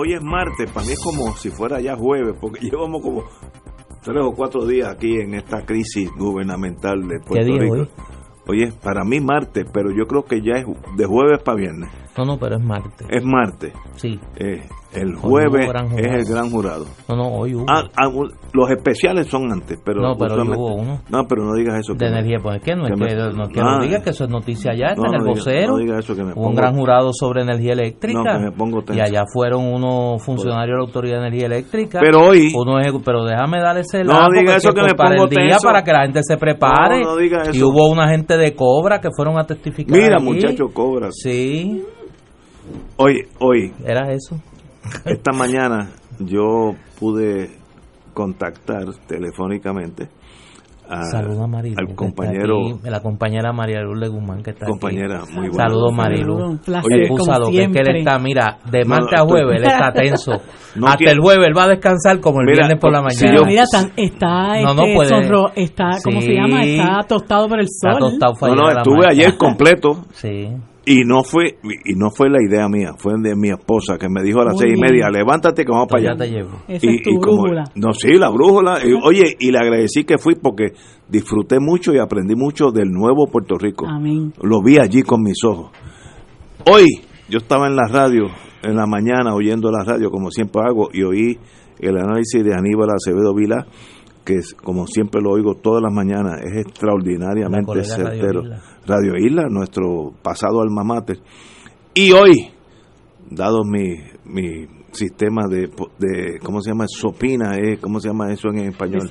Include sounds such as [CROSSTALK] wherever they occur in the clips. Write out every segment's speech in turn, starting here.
Hoy es martes, para mí es como si fuera ya jueves, porque [LAUGHS] llevamos como tres o cuatro días aquí en esta crisis gubernamental de Puerto Rico. Hoy? hoy es para mí martes, pero yo creo que ya es de jueves para viernes. No, no, pero es martes. Es martes. Sí. Eh, el jueves es el gran jurado. No, no, hoy hubo. Ah, ah, los especiales son antes, pero no, pero hoy hubo uno. No, pero no digas eso. De energía, pues es que no es que, me, no, que no digas que eso es noticia ya, está no, en el no diga- vocero. no diga eso, que me Hubo un pongo- gran jurado sobre energía eléctrica. No, que me pongo y allá fueron unos funcionarios de la Autoridad de Energía Eléctrica. Pero hoy- Uno ejecu- pero déjame darle ese No lado, diga eso es que me pongo el día para que la gente se prepare. No, no diga Y eso. hubo una gente de Cobra que fueron a testificar. Mira, allí. muchacho, cobras. Sí, Hoy, hoy, era eso. Esta mañana yo pude contactar telefónicamente a- Saludos a Marilu. al está compañero, aquí, la compañera María Luz Guzmán que está aquí. compañera, muy buena. Saludos, Marilu. Un placer, Oye, como Excusado, que es que él está, mira, de martes no, a jueves, él está [LAUGHS] tenso. No Hasta el jueves él va a descansar como el Mira, viernes por la si mañana. Pero yo- mira, tan- está, No, no este, puede. sonro- está, ¿cómo Sí. se llama? Está tostado por el Está sol. tostado No, no, a la estuve ayer completo Sí. Y no fue y no fue la idea mía, fue de mi esposa que me dijo a las Muy seis y media, levántate que vamos para ya allá. te llevo. Esa es tu como- brújula. no, sí, la brújula. Y, [LAUGHS] oye, y le agradecí que fui porque disfruté mucho y aprendí mucho del nuevo Puerto Rico. Amén. Lo vi allí con mis ojos. Hoy yo estaba en la radio, en la mañana, oyendo la radio, como siempre hago, y oí el análisis de Aníbal Acevedo Vila, que es, como siempre lo oigo todas las mañanas, es extraordinariamente Radio certero. Isla. Radio Isla, nuestro pasado alma mater. Y hoy, dado mi, mi sistema de, de, ¿cómo se llama? Sopina, eh, ¿cómo se llama eso en español?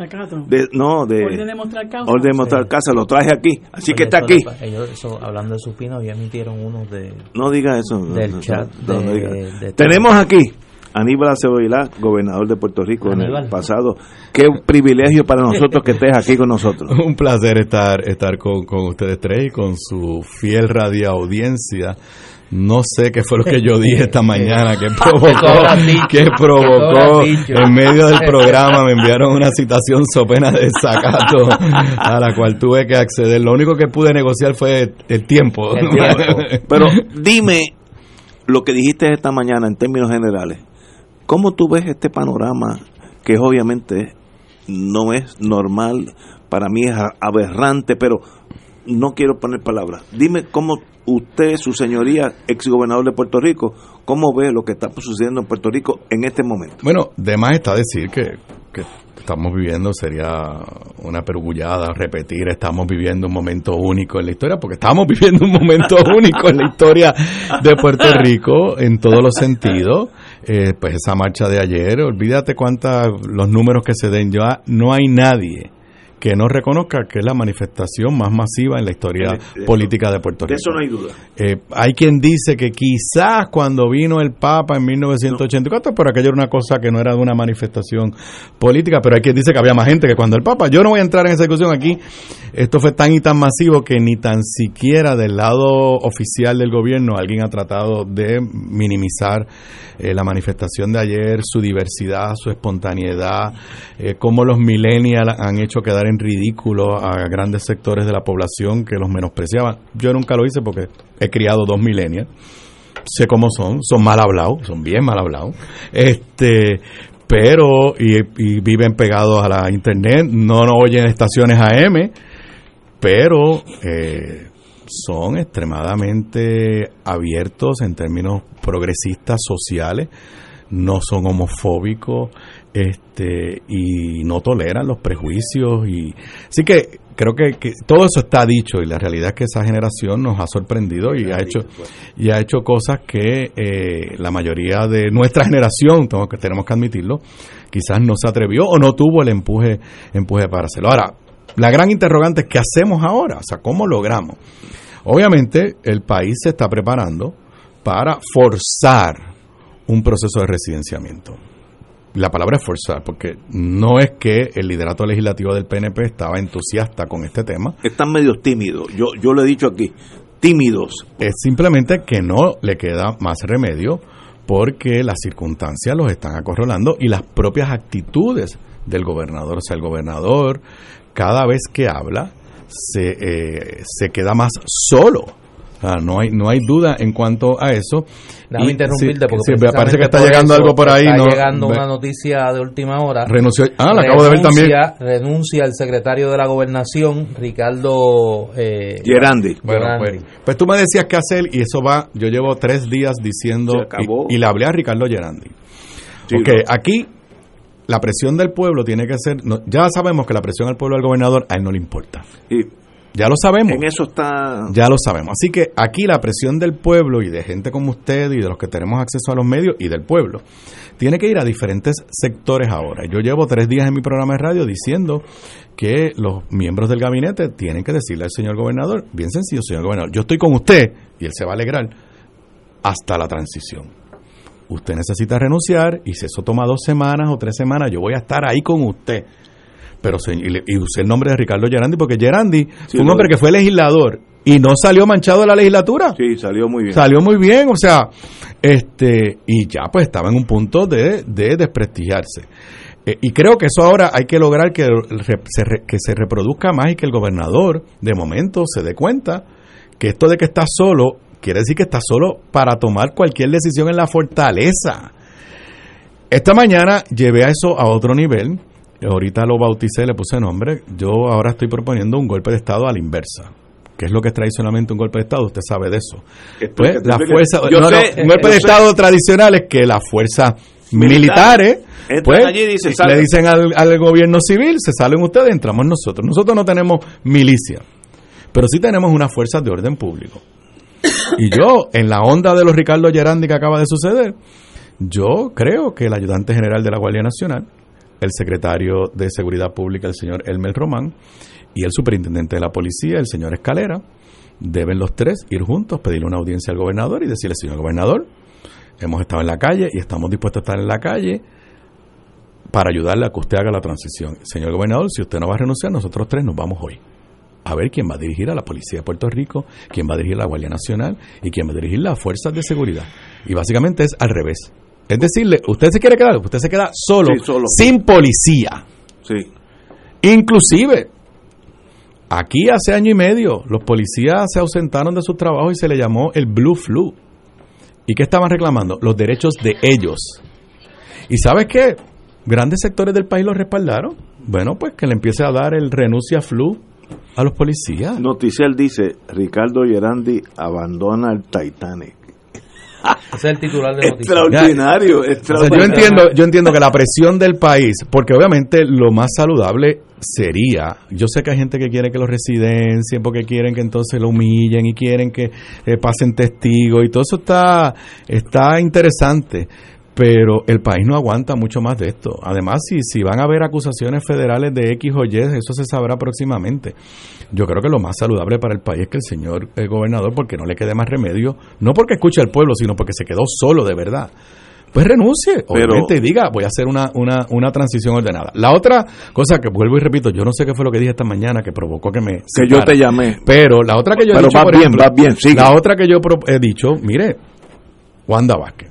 De, no, de... Orden de mostrar causa. Orden de mostrar casa, lo traje aquí, así Oye, que está aquí. ellos, eso, hablando de Supina, hoy emitieron unos de, No diga eso. del no, chat no, no de, diga. de- Tenemos aquí Aníbal Acevedo Vilá, gobernador de Puerto Rico en el pasado. Qué privilegio para nosotros que estés aquí con nosotros. [LAUGHS] Un placer estar, estar con, con ustedes tres y con su fiel radio audiencia. No sé qué fue lo que yo dije esta mañana que [LAUGHS] provocó, que ¿Qué provocó en medio del programa me enviaron una citación so pena de desacato a la cual tuve que acceder. Lo único que pude negociar fue el tiempo. El tiempo. [LAUGHS] Pero dime lo que dijiste esta mañana en términos generales. ¿Cómo tú ves este panorama que obviamente no es normal, para mí es aberrante, pero no quiero poner palabras. Dime cómo usted, su señoría, ex gobernador de Puerto Rico, cómo ve lo que está sucediendo en Puerto Rico en este momento. Bueno, de más está decir que, que estamos viviendo, sería una pergullada repetir, estamos viviendo un momento único en la historia, porque estamos viviendo un momento [LAUGHS] único en la historia de Puerto Rico en todos los sentidos. Eh, pues esa marcha de ayer, olvídate cuántas, los números que se den, ya no hay nadie que no reconozca que es la manifestación más masiva en la historia De- de- política de Puerto De Rico. eso no hay duda. Eh, hay quien dice que quizás cuando vino el Papa en 1984, pero aquello era una cosa que no era de una manifestación política, pero hay quien dice que había más gente que cuando el Papa. Yo no voy a entrar en esa discusión aquí. Esto fue tan y tan masivo que ni tan siquiera del lado oficial del gobierno alguien ha tratado de minimizar eh, la manifestación de ayer, su diversidad, su espontaneidad, eh, cómo los millennials han hecho quedar en ridículo a grandes sectores de la población que los menospreciaban. Yo nunca lo hice porque he criado dos millennials. Sé cómo son, son mal hablados, son bien mal hablados. Este, pero, y, y viven pegados a la internet, no nos oyen estaciones AM, pero eh, son extremadamente abiertos en términos progresistas sociales, no son homofóbicos, este y no toleran los prejuicios y así que creo que, todo eso está dicho y la realidad es que esa generación nos ha sorprendido y ha hecho y ha hecho cosas que eh, la mayoría de nuestra [LAUGHS] generación tengo que tenemos que admitirlo quizás no se atrevió o no tuvo el empuje empuje para hacerlo. Ahora la gran interrogante es qué hacemos ahora o sea cómo logramos obviamente el país se está preparando para forzar un proceso de residenciamiento la palabra es forzar, porque no es que el liderato legislativo del PNP estaba entusiasta con este tema. Están medio tímidos. Yo, yo lo he dicho aquí, tímidos. Es simplemente que no le queda más remedio porque las circunstancias los están acorralando y las propias actitudes del gobernador. O sea, el gobernador cada vez que habla se, eh, se queda más solo. O sea, no hay no hay duda en cuanto a eso. Déjame Y- interrumpirte porque sí, me parece que está llegando eso algo por ahí. Está ¿no? llegando Ve- una noticia de última hora. Renunció. Ah, la acabo de ver también. Renuncia- Renuncia el secretario de la gobernación, Ricardo eh, Gerandi. Bueno, Gerandi. pues, pues tú me decías qué hacer y eso va, yo llevo tres días diciendo Se acabó. y, y le hablé a Ricardo Gerandi. Sí, Ok, lo- aquí la presión del pueblo tiene que ser, no, ya sabemos que la presión al pueblo del gobernador a él no le importa. y Ya lo sabemos. en eso está. Ya lo sabemos. Así que aquí la presión del pueblo y de gente como usted y de los que tenemos acceso a los medios y del pueblo tiene que ir a diferentes sectores ahora. Yo llevo tres días en mi programa de radio diciendo que los miembros del gabinete tienen que decirle al señor gobernador, bien sencillo, señor gobernador, yo estoy con usted y él se va a alegrar hasta la transición. Usted necesita renunciar y si eso toma dos semanas o tres semanas, yo voy a estar ahí con usted. Pero y, usé el nombre de Ricardo Gerandi porque Gerandi fue un hombre que fue legislador y no salió manchado de la legislatura. Sí, salió muy bien. Salió muy bien, o sea, este y ya pues estaba en un punto de, de desprestigiarse. Eh, y creo que eso ahora hay que lograr que se, que se reproduzca más y que el gobernador de momento se dé cuenta que esto de que está solo quiere decir que está solo para tomar cualquier decisión en la fortaleza. Esta mañana llevé a eso a otro nivel. Ahorita lo bauticé, le puse nombre. Yo ahora estoy proponiendo un golpe de Estado a la inversa. ¿Qué es lo que es tradicionalmente un golpe de Estado? Usted sabe de eso. Pues, la fuerza, Yo no, no, sé, un golpe de sé. Estado tradicional es que las fuerzas militares pues, allí y dicen, le dicen al, al gobierno civil, se salen ustedes, entramos nosotros. Nosotros no tenemos milicia, pero sí tenemos unas fuerzas de orden público. Y yo, en la onda de los Ricardo Gerandi que acaba de suceder, yo creo que el ayudante general de la Guardia Nacional, el secretario de Seguridad Pública, el señor Elmer Román, y el superintendente de la policía, el señor Escalera, deben los tres ir juntos, pedirle una audiencia al gobernador y decirle, señor gobernador, hemos estado en la calle y estamos dispuestos a estar en la calle para ayudarle a que usted haga la transición. Señor gobernador, si usted no va a renunciar, nosotros tres nos vamos hoy. A ver quién va a dirigir a la Policía de Puerto Rico, quién va a dirigir a la Guardia Nacional y quién va a dirigir las fuerzas de seguridad. Y básicamente es al revés. Es decirle, usted se quiere quedar, usted se queda solo, Sí, solo. sin policía. Sí. Inclusive, aquí hace año y medio, los policías se ausentaron de sus trabajos y se le llamó el Blue Flu. ¿Y qué estaban reclamando? Los derechos de ellos. ¿Y sabes qué? Grandes sectores del país los respaldaron. Bueno, pues que le empiece a dar el renuncia flu a los policías. Noticiel dice, Ricardo Gerandi abandona el Titanic. [LAUGHS] Ese es el titular de. Extraordinario, O sea, yo extraordinario. entiendo, yo entiendo que la presión del país, porque obviamente lo más saludable sería, yo sé que hay gente que quiere que lo residencien porque quieren que entonces lo humillen y quieren que eh, pasen testigos y todo eso está está interesante, pero el país no aguanta mucho más de esto. Además, si si van a haber acusaciones federales de X o Y, eso se sabrá próximamente. Yo creo que lo más saludable para el país es que el señor eh, gobernador, porque no le quede más remedio, no porque escuche al pueblo, sino porque se quedó solo de verdad pues renuncie, Pero- obviamente, y diga, voy a hacer una, una, una transición ordenada. La otra cosa que vuelvo y repito, yo no sé qué fue lo que dije esta mañana que provocó que me... Que yo te llamé. Pero la otra que yo he Pero dicho, vas por bien, ejemplo, vas bien, sigue. La otra que yo he dicho, mire, Wanda Vázquez.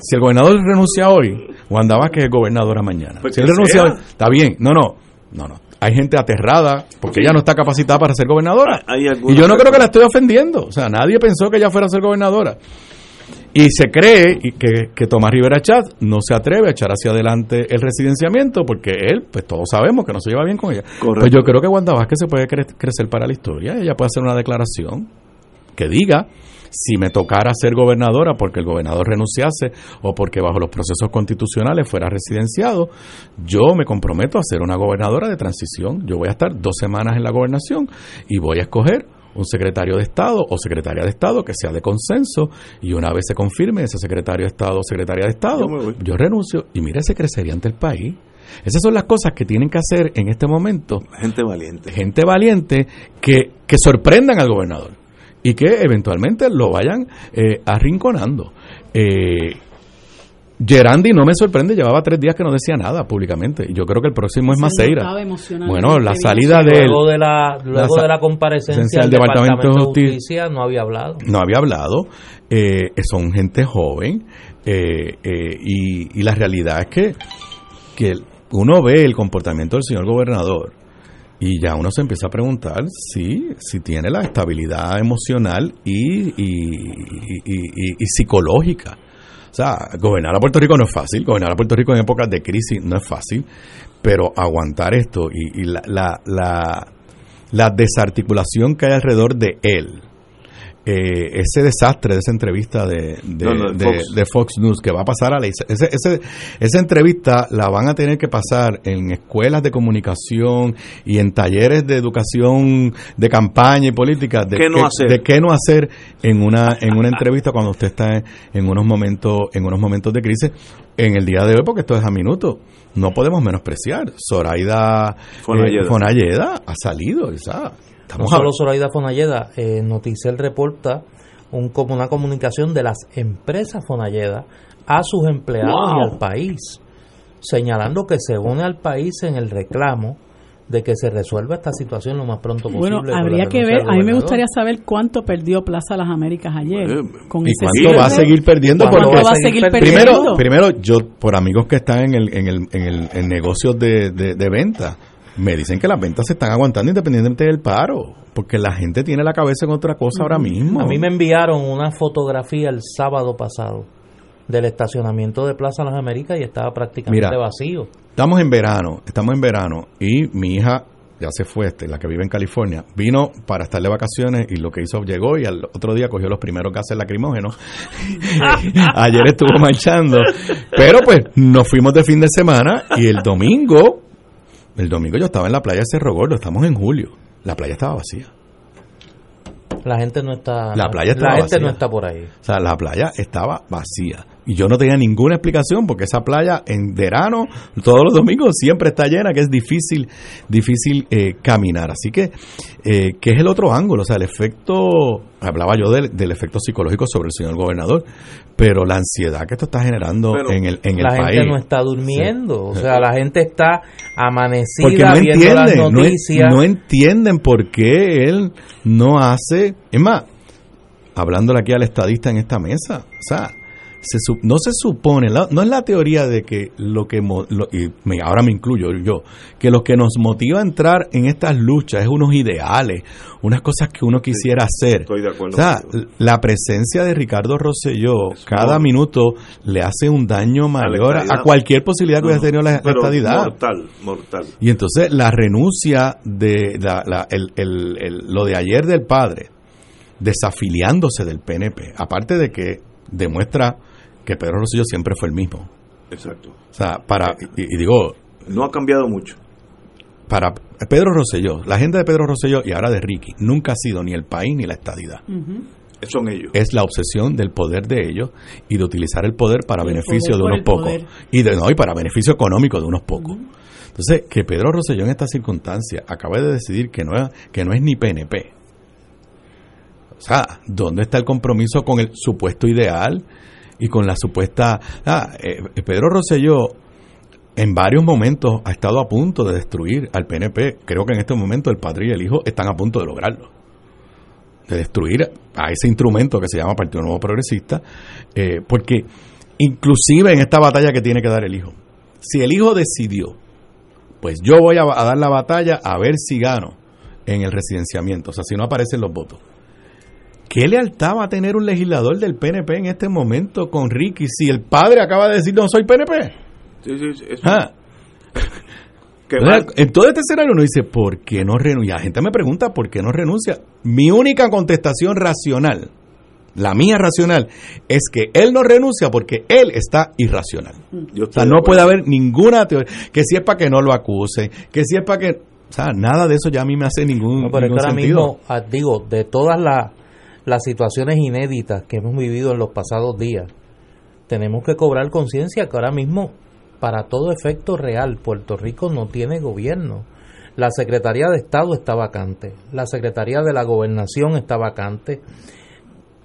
Si el gobernador renuncia hoy, Wanda Vázquez es gobernadora mañana. Pues si él renuncia hoy, está bien. No, no, no, no. Hay gente aterrada porque ella no está capacitada para ser gobernadora. Hay Y yo no creo que la estoy ofendiendo. O sea, nadie pensó que ella fuera a ser gobernadora. Y se cree que, que Tomás Rivera Chat no se atreve a echar hacia adelante el residenciamiento porque él, pues todos sabemos que no se lleva bien con ella. Correcto. Pues yo creo que Wanda Vázquez se puede cre- crecer para la historia. Ella puede hacer una declaración que diga si me tocara ser gobernadora porque el gobernador renunciase o porque bajo los procesos constitucionales fuera residenciado, yo me comprometo a ser una gobernadora de transición. Yo voy a estar dos semanas en la gobernación y voy a escoger un secretario de Estado o secretaria de Estado que sea de consenso y una vez se confirme ese secretario de Estado o secretaria de Estado, Yo yo renuncio y mire, se crecería ante el país. Esas son las cosas que tienen que hacer en este momento Gente valiente. gente valiente que, que sorprendan al gobernador y que eventualmente lo vayan eh, arrinconando. Eh, Gerandi no me sorprende, llevaba tres días que no decía nada públicamente. Y yo creo que el próximo es Se Maceira. Bueno, la salida de él Luego de la, luego de la comparecencia del Departamento Departamento, de. Justicia no había hablado. no había hablado. eh, son gente joven eh, eh, y, y la realidad es que, que uno ve el comportamiento del señor gobernador y ya uno se empieza a preguntar si, si tiene la estabilidad emocional y, y, y- psicológica. O sea, gobernar a Puerto Rico no es fácil, gobernar a Puerto Rico en épocas de crisis no es fácil, pero aguantar esto y, la, la, la desarticulación que hay alrededor de él, eh, ese desastre de esa entrevista de, de, No, no, de de- Fox. de Fox News que va a pasar a la ese, ese- esa entrevista la van a tener que pasar en escuelas de comunicación y en talleres de educación de campaña y política de ¿Qué no hacer? de qué no hacer en una en una entrevista cuando usted está en unos momentos en unos momentos de crisis en el día de hoy porque esto es a minutos no podemos menospreciar Zoraida Fonalleda. eh, Fonalleda ha salido o sea, No estamos solo hablando- Zoraida Fonalleda, eh, Noticel reporta un, como una comunicación de las empresas Fonalleda a sus empleados Wow. y al país, señalando que se une al país en el reclamo de que se resuelva esta situación lo más pronto posible. Bueno, habría que ver, a mí me gustaría saber cuánto perdió Plaza Las Américas ayer. Eh, con y ese cuánto cierre. va a seguir perdiendo ¿Cuánto porque va a seguir primero perdiendo? primero yo por amigos que están en el en el en el en negocios de, de, de venta me dicen que las ventas se están aguantando independientemente del paro porque la gente tiene la cabeza en otra cosa ahora mismo A mí me enviaron una fotografía el sábado pasado del estacionamiento de Plaza Las Américas y estaba prácticamente Mira. vacío. Estamos en verano, estamos en verano y mi hija ya se fue, este, la que vive en California, vino para estar de vacaciones y lo que hizo llegó y al otro día cogió los primeros gases lacrimógenos. [LAUGHS] Ayer estuvo marchando, pero pues nos fuimos de fin de semana y el domingo, el domingo yo estaba en la playa de Cerro Gordo, estamos en julio, la playa estaba vacía. La gente no está La playa estaba la gente vacía. no está por ahí. O sea, la playa estaba vacía. Y yo no tenía ninguna explicación porque esa playa en verano, todos los domingos, siempre está llena, que es difícil, difícil eh, caminar. Así que, eh, ¿qué es el otro ángulo? O sea, el efecto, hablaba yo del, del efecto psicológico sobre el señor gobernador, pero la ansiedad que esto está generando Pero en el, en el la país. gente no está durmiendo, o sea, la gente está amanecida porque no viendo las entienden, no, noticias. no entienden por qué él no hace, es más, hablándole aquí al estadista en esta mesa, o sea, se no se supone, no es la teoría de que lo que, lo- y ahora me incluyo yo, que lo que nos motiva a entrar en estas luchas es unos ideales, unas cosas que uno quisiera hacer. Estoy de acuerdo O sea, la presencia de Ricardo Rosselló Es cada minuto le hace un daño mayor a, cualquier posibilidad que No, hubiera tenido la, estadidad. Mortal, mortal. Y entonces la renuncia de la- la- el- el- el- lo de ayer del padre, desafiliándose del PNP, aparte de que demuestra que Pedro Rosselló siempre fue el mismo. Exacto. O sea, para, y, y digo, No ha cambiado mucho. para Pedro Rosselló, la agenda de Pedro Rosselló y ahora de Ricky, nunca ha sido ni el país ni la estadidad. Son ellos. Es la obsesión del poder de ellos y de utilizar el poder para El beneficio poder de unos pocos. poder. Y de, no, y para beneficio económico de unos pocos. Entonces, que Pedro Rosselló en esta circunstancia acabe de decidir que no es, que no es ni PNP. O sea, ¿dónde está el compromiso con el supuesto ideal y con la supuesta... Ah, eh, Pedro Rosselló en varios momentos ha estado a punto de destruir al PNP. Creo que en este momento el padre y el hijo están a punto de lograrlo. De destruir a ese instrumento que se llama Partido Nuevo Progresista. eh, porque inclusive en esta batalla que tiene que dar el hijo. Si el hijo decidió, pues yo voy a, a dar la batalla a ver si gano en el residenciamiento. O sea, si no aparecen los votos. ¿Qué lealtad va a tener un legislador del PNP en este momento con Ricky si el padre acaba de decir no soy PNP? Sí, sí, sí, eso- Ah. [LAUGHS] En todo este escenario uno dice, ¿por qué no renuncia? La gente me pregunta, ¿por qué no renuncia? Mi única contestación racional, la mía racional, es que él no renuncia porque él está irracional. yo O sea, no puede haber ninguna teoría, que si es para que no lo acuse, que si es para que... O sea, nada de eso ya a mí me hace ningún, No, pero ningún ahora sentido. mismo, ah, digo, de todas las, las situaciones inéditas que hemos vivido en los pasados días, tenemos que cobrar conciencia que ahora mismo, para todo efecto real, Puerto Rico no tiene gobierno. La Secretaría de Estado está vacante, la Secretaría de la Gobernación está vacante,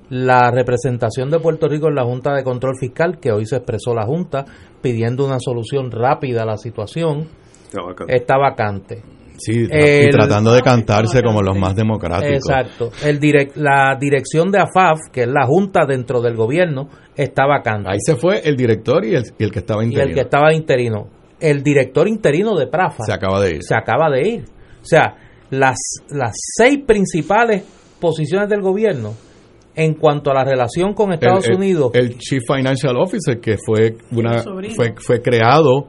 la representación de Puerto Rico en la Junta de Control Fiscal, que hoy se expresó la Junta pidiendo una solución rápida a la situación, Está bacán. está vacante. Sí, El- y tratando de cantarse como los más democráticos. Exacto. El direc- la dirección de AFAF, que es la junta dentro del gobierno, está vacante. Ahí se fue el director y el, y el que estaba y interino. el que estaba interino. El director interino de Prafa Se acaba de ir. se acaba de ir. O sea, las, las seis principales posiciones del gobierno en cuanto a la relación con Estados el, el- Unidos. El Chief Financial Officer, que fue, una, fue, fue creado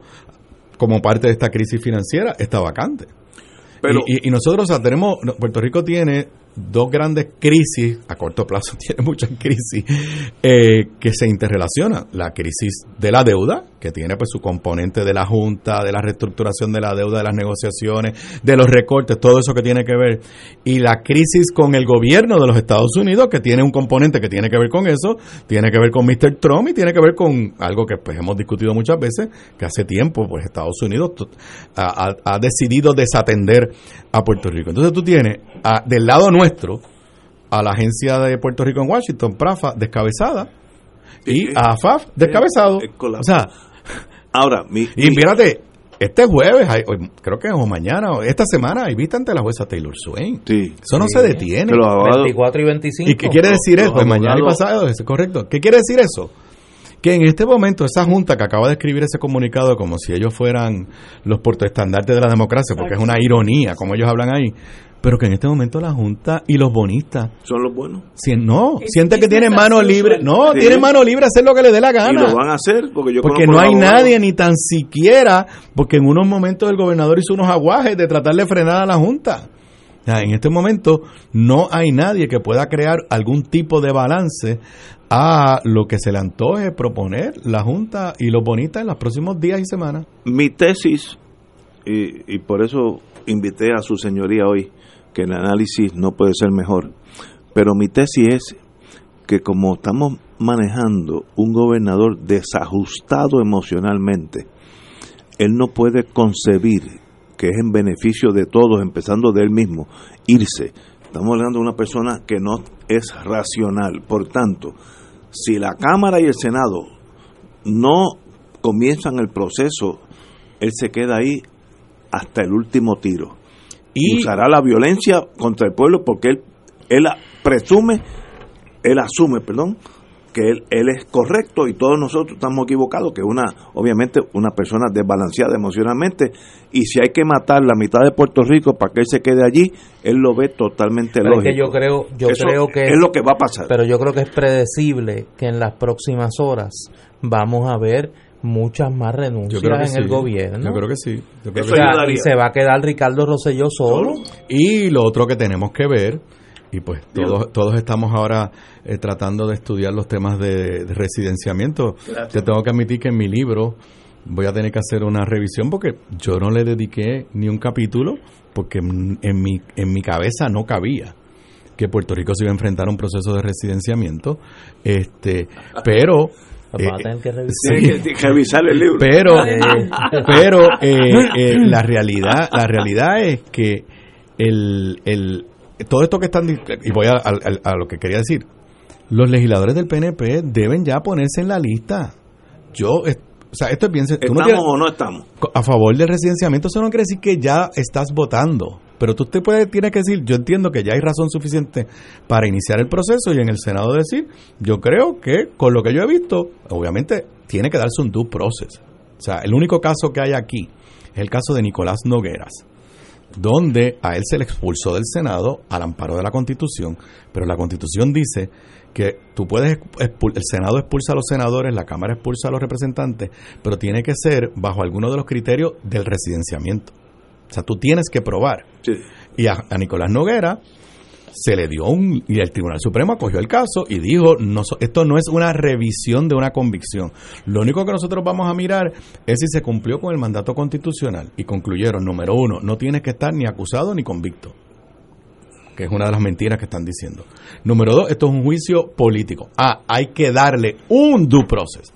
como parte de esta crisis financiera, está vacante. Pero- y, y- nosotros o sea, tenemos, Puerto Rico tiene dos grandes crisis, a corto plazo [LAUGHS] tiene muchas crisis, eh, que se interrelacionan. La crisis de la deuda, que tiene pues su componente de la Junta, de la reestructuración de la deuda, de las negociaciones, de los recortes, todo eso que tiene que ver. Y la crisis con el gobierno de los Estados Unidos, que tiene un componente que tiene que ver con eso, tiene que ver con Mr. Trump y tiene que ver con algo que pues hemos discutido muchas veces, que hace tiempo pues Estados Unidos ha decidido desatender a Puerto Rico. Entonces tú tienes a- del lado nuestro a la agencia de Puerto Rico en Washington, PRAFA, descabezada, y Sí, a AFAF, descabezado. es colapso. O sea, Ahora, mi, y mi- fíjate, este jueves, hay- hoy- creo que o mañana, o esta semana, hay vista ante la jueza Taylor Swain. sí, Eso no Sí. se detiene. abogados, 24 y 25. ¿Y qué quiere decir los eso? Pues mañana y pasado, es correcto. ¿Qué quiere decir eso? Que en este momento esa junta que acaba de escribir ese comunicado como si ellos fueran los portoestandartes de la democracia, porque es una ironía como ellos hablan ahí, pero que en este momento la junta y los bonistas, son los buenos. si- no, sienten que tienen mano libre, no, Sí. tienen mano libre a hacer lo que les dé la Y gana. lo van a hacer porque yo Porque no hay nadie, ni tan siquiera, porque en unos momentos el gobernador hizo unos aguajes de tratar de frenar a la Junta. O sea, en este momento no hay nadie que pueda crear algún tipo de balance a lo que se le antoje proponer la Junta y los bonistas en los próximos días y semanas. Mi tesis, y, y por eso invité a su señoría hoy, que el análisis no puede ser mejor, pero mi tesis es que como estamos manejando un gobernador desajustado emocionalmente, él no puede concebir que es en beneficio de todos, empezando de él mismo, irse. Estamos hablando de una persona que no es racional. Por tanto, si la Cámara y el Senado no comienzan el proceso, él se queda ahí hasta el último tiro. Y usará la violencia contra el pueblo porque él, él presume, él asume, perdón, que él, él es correcto y todos nosotros estamos equivocados, que una, obviamente, una persona desbalanceada emocionalmente, y si hay que matar la mitad de Puerto Rico para que él se quede allí, él lo ve totalmente Pero es lógico. que yo creo, yo Eso creo que es lo que va a pasar. pero yo creo que es predecible que en las próximas horas vamos a ver muchas más yo renuncias creo que en sí. el gobierno. Yo creo que sí. Yo creo Eso que O sea, ayudaría. y se va a quedar Ricardo Rosselló solo. Y lo otro que tenemos que ver, y pues todos, todos estamos ahora eh, tratando de estudiar los temas de, de residenciamiento. Te tengo que admitir que en mi libro voy a tener que hacer una revisión porque yo no le dediqué ni un capítulo porque en en mi, en mi cabeza no cabía que Puerto Rico se iba a enfrentar a un proceso de residenciamiento. Este, [LAUGHS] pero... Pues eh, tener que revisar. sí. Que revisar el libro. pero Eh. pero eh, eh, la realidad la realidad es que el, el todo esto que están y voy a, a- a lo que quería decir. Los legisladores del PNP deben ya ponerse en la lista. Yo o sea esto es bien no ¿Estamos tienes- o no estamos? a favor del residenciamiento eso no quiere decir que ya estás votando. Pero tú te puedes tienes que decir yo entiendo que ya hay razón suficiente para iniciar el proceso y en el senado decir yo creo que con lo que yo he visto obviamente tiene que darse un due process. O sea el único caso que hay aquí es el caso de Nicolás Nogueras donde a él se le expulsó del Senado al amparo de la Constitución, pero la Constitución dice que tú puedes el Senado expulsa a los senadores, la Cámara expulsa a los representantes, pero tiene que ser bajo alguno de los criterios del residenciamiento. O sea, tú tienes que probar. Sí. Y a, a Nicolás Noguera se le dio un y el Tribunal Supremo acogió el caso y dijo no esto no es una revisión de una convicción. Lo único que nosotros vamos a mirar es si se cumplió con el mandato constitucional y concluyeron número uno no tienes que estar ni acusado ni convicto que es una de las mentiras que están diciendo. Número dos esto es un juicio político. Ah hay que darle un due process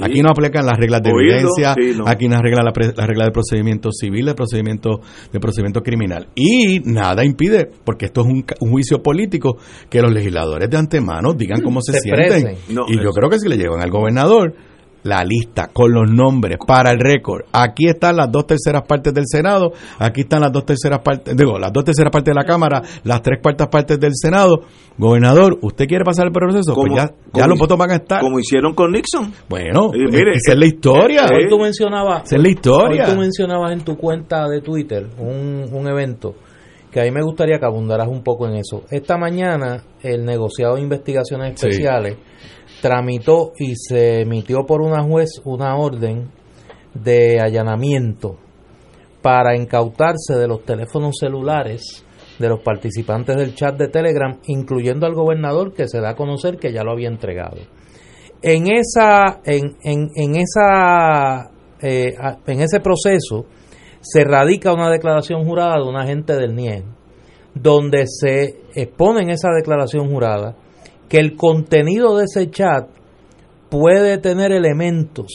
Aquí no aplican las reglas de Oído, evidencia, sí, no. aquí no arregla la, pre- la regla de procedimiento civil, de procedimiento de procedimiento criminal. Y nada impide, porque esto es un, ca- un juicio político, que los legisladores de antemano digan cómo se, Se sienten. No, y yo creo que si le llevan al gobernador la lista con los nombres para el récord. Aquí están las dos terceras partes del Senado, aquí están las dos terceras partes, digo, las dos terceras partes de la Cámara, las tres cuartas partes del Senado. Gobernador, ¿usted quiere pasar el proceso? Pues ya, ya los votos van a estar. Como hicieron con Nixon. Bueno, Eh, mire, esa es la historia. eh, Hoy tú mencionabas, Esa es la historia. hoy tú mencionabas en tu cuenta de Twitter un, un evento que a mí me gustaría que abundaras un poco en eso. Esta mañana el negociado de investigaciones Sí. Tramitó y se emitió por una juez una orden de allanamiento para incautarse de los teléfonos celulares de los participantes del chat de Telegram, incluyendo al gobernador que se da a conocer que ya lo había entregado. En esa, en, en, en esa, eh, en ese proceso se radica una declaración jurada de un agente del NIE, donde se expone en esa declaración jurada que el contenido de ese chat puede tener elementos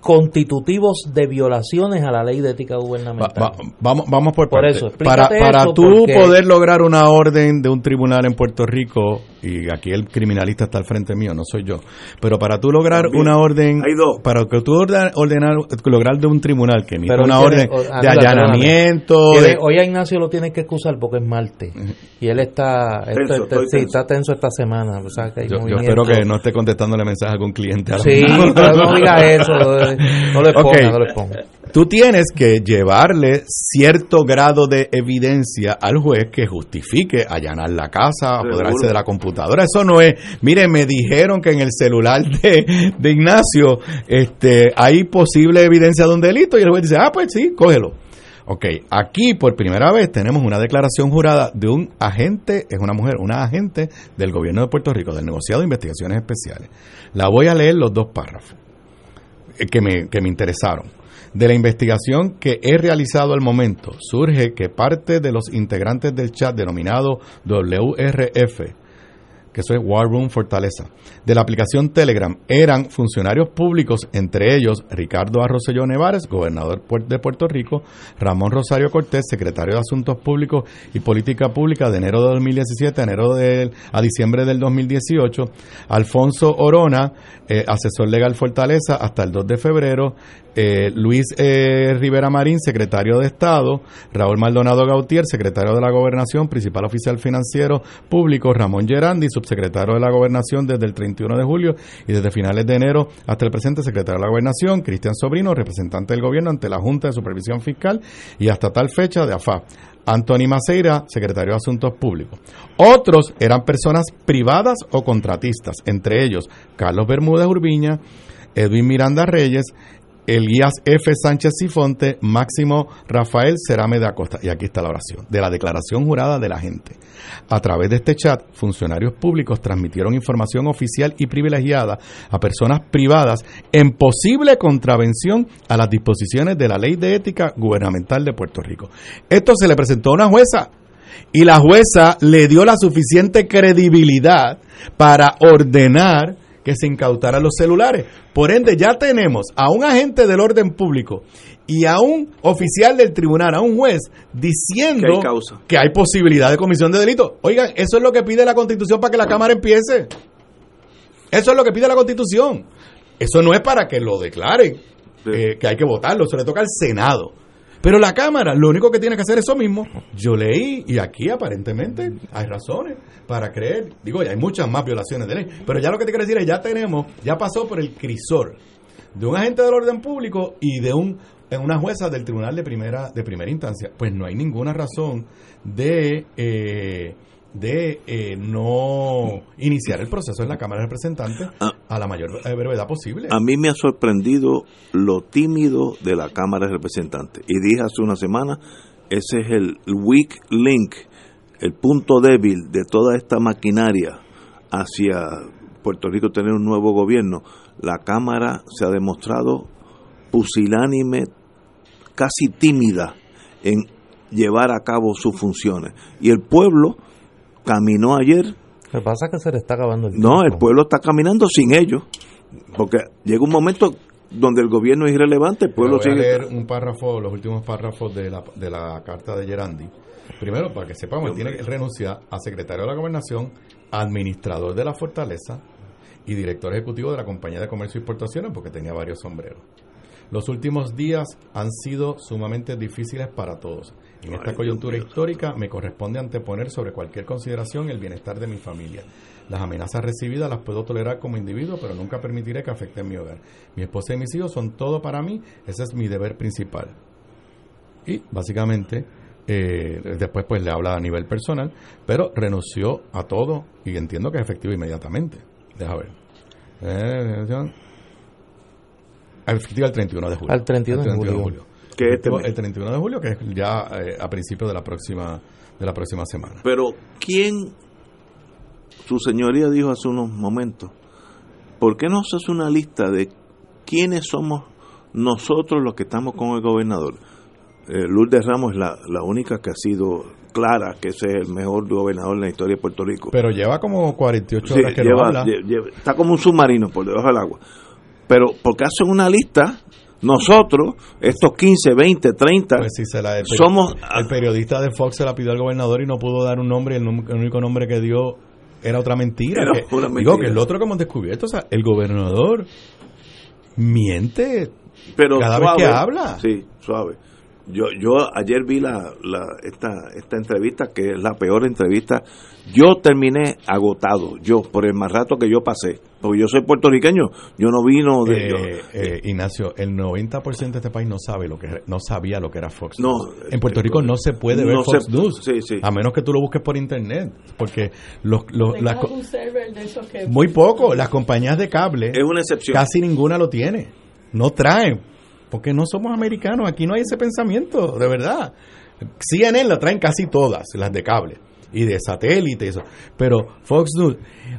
constitutivos de violaciones a la ley de ética gubernamental. va- vamos, vamos por Por eso, para para eso, tú porque- poder lograr una orden de un tribunal en Puerto Rico, y aquí el criminalista está al frente mío, no soy yo, pero para tú lograr También. una orden, Hay dos. para que tú ordenar, ordenar- lograr de un tribunal que emita Pero una orden tiene- de allanamiento, de- hoy a Ignacio lo tienes que excusar porque es martes. Y él está Tenso, sí, está tenso esta semana o sea, que hay yo, espero que no esté contestándole mensajes a algún cliente. ahora sí [LAUGHS] no digas eso no le ponga no le ponga Tú tienes que llevarle cierto grado de evidencia al juez que justifique allanar la casa, apoderarse de la computadora. Eso no es, mire, me dijeron que en el celular de, de Ignacio este, hay posible evidencia de un delito y el juez dice, ah, pues sí, cógelo. Ok, aquí por primera vez tenemos una declaración jurada de un agente, es una mujer, una agente del gobierno de Puerto Rico, del negociado de investigaciones especiales. La voy a leer los dos párrafos eh, que me, que me interesaron. De la investigación que he realizado al momento, surge que parte de los integrantes del chat denominado WRF, que eso es War Room Fortaleza, de la aplicación Telegram eran funcionarios públicos, entre ellos Ricardo Arrosselló Nevares, gobernador de Puerto Rico, Ramón Rosario Cortés, secretario de Asuntos Públicos y Política Pública de enero de 2017 a, enero del- a diciembre del 2018, Alfonso Orona, eh, asesor legal Fortaleza hasta el 2 de febrero, eh, Luis eh, Rivera Marín, secretario de Estado, Raúl Maldonado Gautier, secretario de la Gobernación, principal oficial financiero público, Ramón Gerandi, subsecretario de la Gobernación desde el 31 de julio y desde finales de enero hasta el presente, secretario de la Gobernación, Cristian Sobrino, representante del gobierno ante la Junta de Supervisión Fiscal y hasta tal fecha de AFA. Anthony Maceira, secretario de Asuntos Públicos. Otros eran personas privadas o contratistas, entre ellos Carlos Bermúdez Urbiña, Edwin Miranda Reyes, Elías F. Sánchez Sifonte, Máximo Rafael Cerame de Acosta. Y aquí está la oración, de la declaración jurada de la gente. A través de este chat, funcionarios públicos transmitieron información oficial y privilegiada a personas privadas en posible contravención a las disposiciones de la Ley de Ética Gubernamental de Puerto Rico. Esto se le presentó a una jueza y la jueza le dio la suficiente credibilidad para ordenar que se incautaran los celulares. Por ende, ya tenemos a un agente del orden público y a un oficial del tribunal, a un juez, diciendo Que hay causa. que hay posibilidad de comisión de delito. Oigan, eso es lo que pide la Constitución para que la Cámara empiece. Eso es lo que pide la Constitución. Eso no es para que lo declaren, eh, que hay que votarlo, se le toca al Senado. Pero la Cámara lo único que tiene que hacer es eso mismo. Yo leí y aquí aparentemente hay razones para creer. Digo, hay muchas más violaciones de ley. Pero ya lo que te quiero decir es, ya tenemos, ya pasó por el crisol de un agente del orden público y de un una jueza del tribunal de primera de primera instancia. Pues no hay ninguna razón de eh, de eh, no iniciar el proceso en la Cámara de Representantes Ah. a la mayor eh, brevedad posible. A mí me ha sorprendido lo tímido de la Cámara de Representantes. Y dije hace una semana, ese es el weak link, el punto débil de toda esta maquinaria hacia Puerto Rico tener un nuevo gobierno. La Cámara se ha demostrado pusilánime, casi tímida en llevar a cabo sus funciones. Y el pueblo caminó ayer Lo que pasa es que se le está acabando el no, el tiempo. pueblo está caminando sin ellos. Porque llega un momento donde el gobierno es irrelevante, el pueblo Voy a sigue. leer un párrafo, los últimos párrafos de la, de la carta de Gerandi. Primero, para que sepamos, él tiene que renunciar a secretario de la gobernación, administrador de la fortaleza y director ejecutivo de la compañía de comercio y exportaciones, porque tenía varios sombreros. Los últimos días han sido sumamente difíciles para todos. En esta coyuntura histórica me corresponde anteponer sobre cualquier consideración el bienestar de mi familia. Las amenazas recibidas las puedo tolerar como individuo, pero nunca permitiré que afecten mi hogar. Mi esposa y mis hijos son todo para mí, ese es mi deber principal. Y básicamente, eh, después pues le habla a nivel personal, pero renunció a todo y entiendo que es efectivo inmediatamente. Deja ver. Eh, efectiva el 31 de julio. Al 31 de julio. Que este mes. el 31 de julio, que es ya eh, a principios de la próxima de la próxima semana. Pero, ¿quién, su señoría dijo hace unos momentos, ¿por qué no se hace una lista de quiénes somos nosotros los que estamos con el gobernador? Eh, Lourdes Ramos es la, la única que ha sido clara que ese es el mejor gobernador en la historia de Puerto Rico. Pero lleva como 48 Sí, horas que no lleva- habla. lle- lleva- está como un submarino por debajo del agua. Pero, ¿por qué hacen una lista? Nosotros, estos 15, 20, 30, Pues sí, se la, el, peri- somos... el periodista de Fox se la pidió al gobernador y no pudo dar un nombre y el, el único nombre que dio era otra mentira. Era que- una Digo mentira. que el otro que hemos descubierto, o sea, el gobernador miente pero cada vez suave. que habla. Sí, suave. Yo, yo ayer vi la, la, esta, esta entrevista, que es la peor entrevista. Yo terminé agotado, yo, por el más rato que yo pasé. Porque yo soy puertorriqueño, yo no vino de... Eh, yo- eh, Ignacio, el 90% de este país no sabe lo que no sabía lo que era Fox No, News. En Puerto Rico no se puede ver no Fox se- News, sí, sí. a menos que tú lo busques por internet, porque los, los- las co- algún server de esos que- muy poco, las compañías de cable es una excepción. casi ninguna lo tiene, no traen, porque no somos americanos, aquí no hay ese pensamiento, de verdad. CNN la traen casi todas, las de cable y de satélite, y eso. pero Fox News,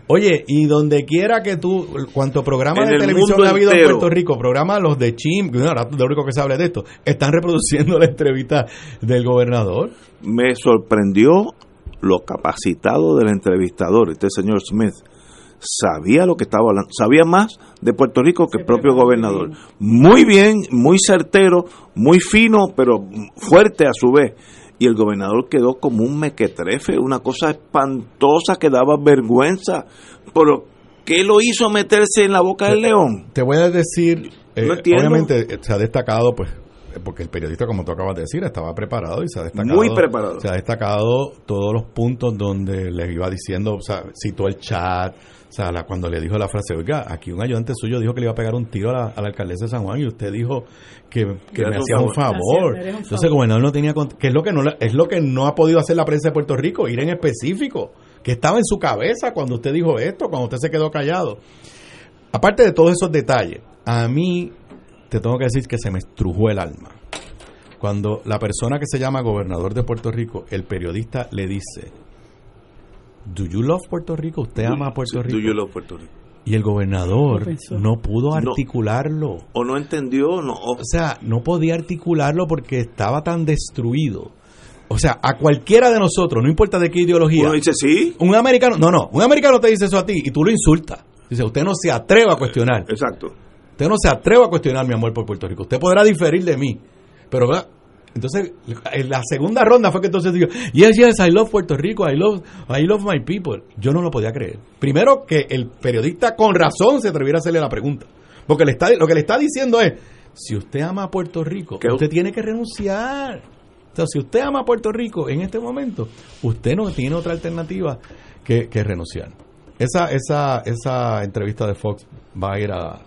oye, y donde quiera que tú, cuanto programa En de el televisión ha habido en. Puerto Rico, programas los de Chim, no, ahora lo único que se habla de esto, están reproduciendo [LAUGHS] la entrevista del gobernador. me sorprendió lo capacitado del entrevistador, este señor Smith. Sabía lo que estaba hablando, sabía más de Puerto Rico que el propio gobernador. Muy bien, muy certero, muy fino, pero fuerte a su vez. Y el gobernador quedó como un mequetrefe, una cosa espantosa que daba vergüenza. Pero, ¿qué lo hizo meterse en la boca del león? Te voy a decir, eh, No obviamente eh, se ha destacado, pues, eh, porque el periodista, como tú acabas de decir, estaba preparado y se ha destacado. Muy preparado. Se ha destacado todos los puntos donde les iba diciendo, o sea, citó el chat, sea, la- cuando le dijo la frase, oiga, aquí un ayudante suyo dijo que le iba a pegar un tiro a la, a la alcaldesa de San Juan y usted dijo que, que Le me hacía un favor. Un Entonces, favor. el gobernador no tenía, que es lo que no, es lo que no ha podido hacer la prensa de Puerto Rico, ir en específico, que estaba en su cabeza cuando usted dijo esto, cuando usted se quedó callado. Aparte de todos esos detalles, a mí te tengo que decir que se me estrujó el alma. Cuando la persona que se llama gobernador de Puerto Rico, el periodista le dice, ¿Do you love Puerto Rico? ¿Usted ama a Puerto Rico? tú, yo lo Puerto Rico. Y el gobernador No pudo No. articularlo. O no entendió, no, o- O sea, no podía articularlo porque estaba tan destruido. O sea, a cualquiera de nosotros, no importa de qué ideología, uno dice sí, un americano, no, no, un americano te dice eso a ti y tú lo insultas. Dice, usted no se atreve a cuestionar. exacto. Usted no se atreve a cuestionar mi amor por Puerto Rico. Usted podrá diferir de mí. Pero, ¿verdad? Entonces, en la segunda ronda fue que entonces digo, yes, yes, I love Puerto Rico, I love, I love my people. Yo no lo podía creer. Primero que el periodista con razón se atreviera a hacerle la pregunta. Porque le está, lo que le está diciendo es, si usted ama a Puerto Rico, Que- usted tiene que renunciar. O sea, si usted ama a Puerto Rico en este momento, usted no tiene otra alternativa que, que renunciar. Esa, esa, esa entrevista de Fox va a ir a,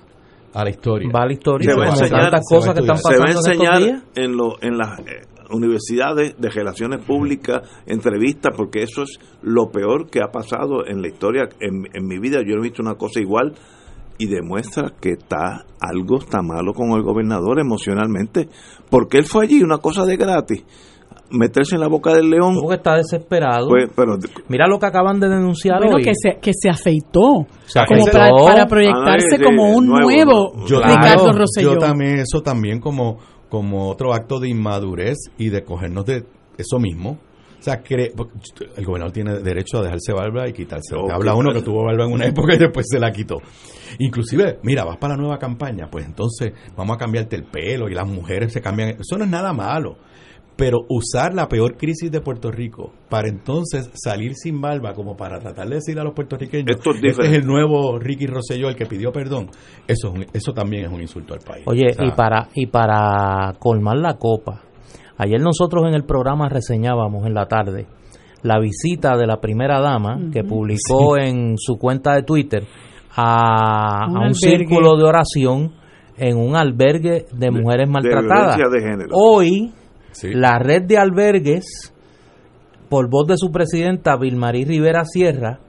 a la historia. Va a la historia Se va a enseñar- tantas se va a cosas que están estudiar. se va a pasando en enseñar en, lo, en las eh, universidades de relaciones públicas, entrevistas, porque eso es lo peor que ha pasado en la historia. En, en mi vida yo no he visto una cosa igual y demuestra que está algo está malo con el gobernador emocionalmente, porque él fue allí una cosa de gratis meterse en la boca del león. Porque está desesperado. Pues, pero Mira lo que acaban de denunciar Bueno, hoy. que se, que se afeitó. Se como afeitó. para, para proyectarse Ah, sí, como un nuevo, nuevo, ¿no? Yo, Ricardo claro, Rosselló. yo también, eso también como, como otro acto de inmadurez y de cogernos de eso mismo. O sea, cre- porque el gobernador tiene derecho a dejarse barba y quitarse. Habla uno que vale. tuvo barba en una [LAUGHS] época y después se la quitó. Inclusive, mira, vas para la nueva campaña, pues entonces vamos a cambiarte el pelo y las mujeres se cambian. Eso no es nada malo. Pero usar la peor crisis de Puerto Rico para entonces salir sin barba como para tratar de decir a los puertorriqueños, Esto es este es el nuevo Ricky Rosselló el que pidió perdón, eso, es un- eso también es un insulto al país. Oye, O sea, y para y para colmar la copa, ayer nosotros en el programa reseñábamos en la tarde la visita de la primera dama que publicó en su cuenta de Twitter a, Un a un círculo de oración en un albergue de mujeres de maltratadas. violencia de género. Hoy sí. la red de albergues, por voz de su presidenta Vilmarí Rivera Sierra,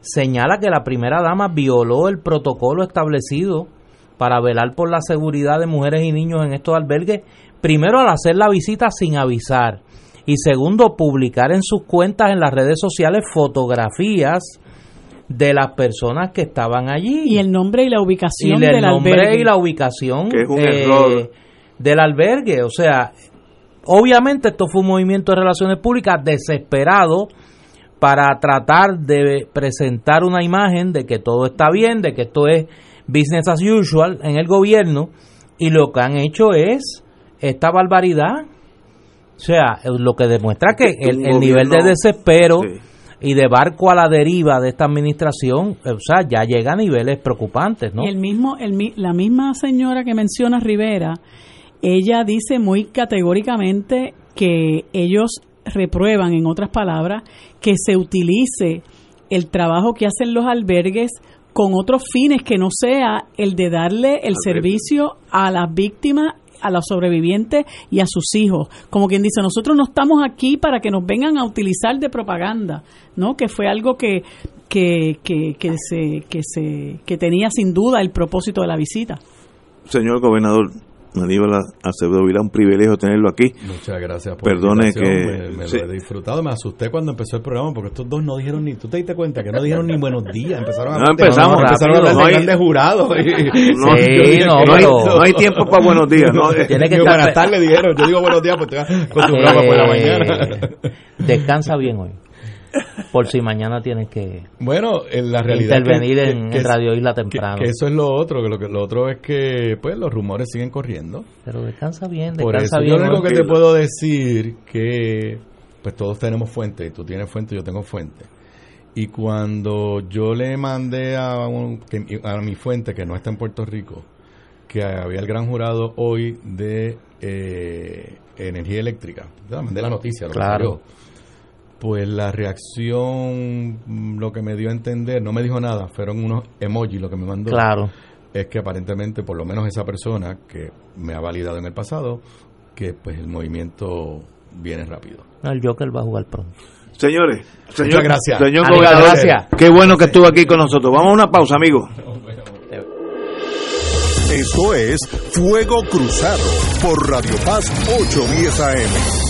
señala que la primera dama violó el protocolo establecido para velar por la seguridad de mujeres y niños en estos albergues, primero al hacer la visita sin avisar y segundo publicar en sus cuentas en las redes sociales fotografías de las personas que estaban allí Y el nombre y la y ubicación el del nombre albergue. y la ubicación Que es un eh, error. del albergue. O sea, obviamente esto fue un movimiento de relaciones públicas desesperado para tratar de presentar una imagen de que todo está bien, de que esto es business as usual en el gobierno y lo que han hecho es esta barbaridad. O sea, lo que demuestra que el, nivel de desespero Sí. y de barco a la deriva de esta administración, o sea, ya llega a niveles preocupantes, ¿no? Y el mismo, el, mi- la misma señora que menciona Rivera, ella dice muy categóricamente que ellos reprueban, en otras palabras, que se utilice el trabajo que hacen los albergues con otros fines que no sea el de darle el Albergue. servicio a las víctimas a los sobrevivientes y a sus hijos. Como quien dice, nosotros no estamos aquí para que nos vengan a utilizar de propaganda, ¿no? Que fue algo que, que, que, que se, que se, que tenía sin duda el propósito de la visita. Señor gobernador Aníbal Acevedo Vila, un privilegio tenerlo aquí. Muchas gracias por Perdone la que- me, me sí. lo he disfrutado, me asusté cuando empezó el programa porque estos dos no dijeron ni, tú te diste cuenta que no dijeron ni buenos días, empezaron a No, empezamos empezaron a rápido. de No hay- grandes jurados. [LAUGHS] No, Sí, yo dije no, no, hay, no tiempo para buenos días. ¿no? Tiene que buenas tardes dijeron, yo digo buenos días porque estoy acostumbrado por la Eh, mañana. Descansa bien hoy. Por si mañana tienes que Bueno, en la realidad intervenir que- en, que- en Radio Isla temprano. que eso es lo otro, que lo que lo otro es que pues los rumores siguen corriendo. Pero descansa bien, Por descansa eso bien. yo lo único que te puedo decir que pues todos tenemos fuente, y tú tienes fuente, yo tengo fuente. Y cuando yo le mandé a, un- que- a mi fuente, que no está en Puerto Rico, que había el gran jurado hoy de eh, energía eléctrica, mandé la noticia, lo Claro. Pues la reacción, mm, lo que me dio a entender, no me dijo nada, fueron unos emojis lo que me mandó Claro. es que aparentemente por lo menos esa persona que me ha validado en el pasado que pues el movimiento viene rápido. No, el Joker va a jugar pronto. Señores, señor, Muchas gracias. señor gobernador, gracias. qué bueno que estuvo aquí con nosotros. Vamos a una pausa, amigos. Esto es Fuego Cruzado por Radio Paz 810 AM.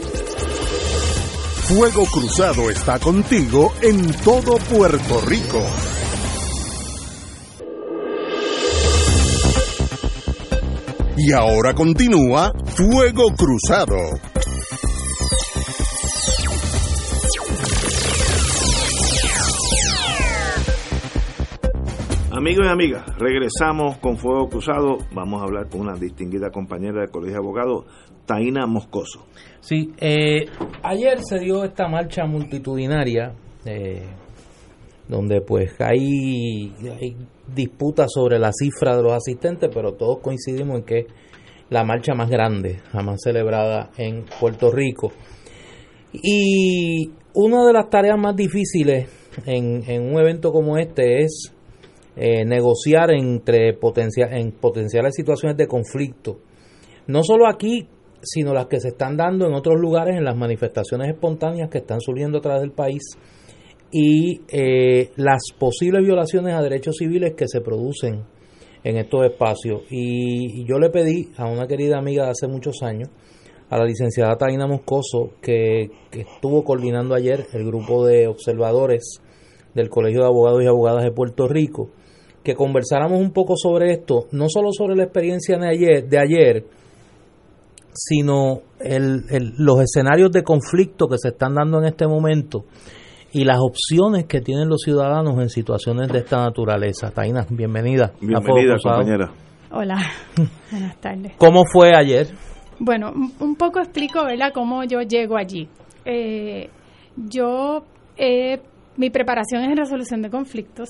Fuego Cruzado está contigo en todo Puerto Rico. Y ahora continúa Fuego Cruzado. Amigos y amigas, regresamos con Fuego Cruzado. Vamos a hablar con una distinguida compañera del Colegio de Abogados, Taina Moscoso. Sí, eh, ayer se dio esta marcha multitudinaria eh, donde pues hay, disputas sobre la cifra de los asistentes, pero todos coincidimos en que es la marcha más grande jamás celebrada en Puerto Rico. Y una de las tareas más difíciles en, en un evento como este es eh, negociar entre potencia, en potenciales situaciones de conflicto. No solo aquí, sino las que se están dando en otros lugares, en las manifestaciones espontáneas que están surgiendo a través del país y eh, las posibles violaciones a derechos civiles que se producen en estos espacios. Y, yo le pedí a una querida amiga de hace muchos años, a la licenciada Taina Moscoso, que, que estuvo coordinando ayer el grupo de observadores del Colegio de Abogados y Abogadas de Puerto Rico, que conversáramos un poco sobre esto, no solo sobre la experiencia de ayer, de ayer sino el, el, los escenarios de conflicto que se están dando en este momento y las opciones que tienen los ciudadanos en situaciones de esta naturaleza. Taina, bienvenida. Bienvenida, compañera. Hola, [LAUGHS] buenas tardes. ¿Cómo fue ayer? Bueno, un poco explico, ¿verdad?, cómo yo llego allí. Eh, yo, eh, mi preparación es en resolución de conflictos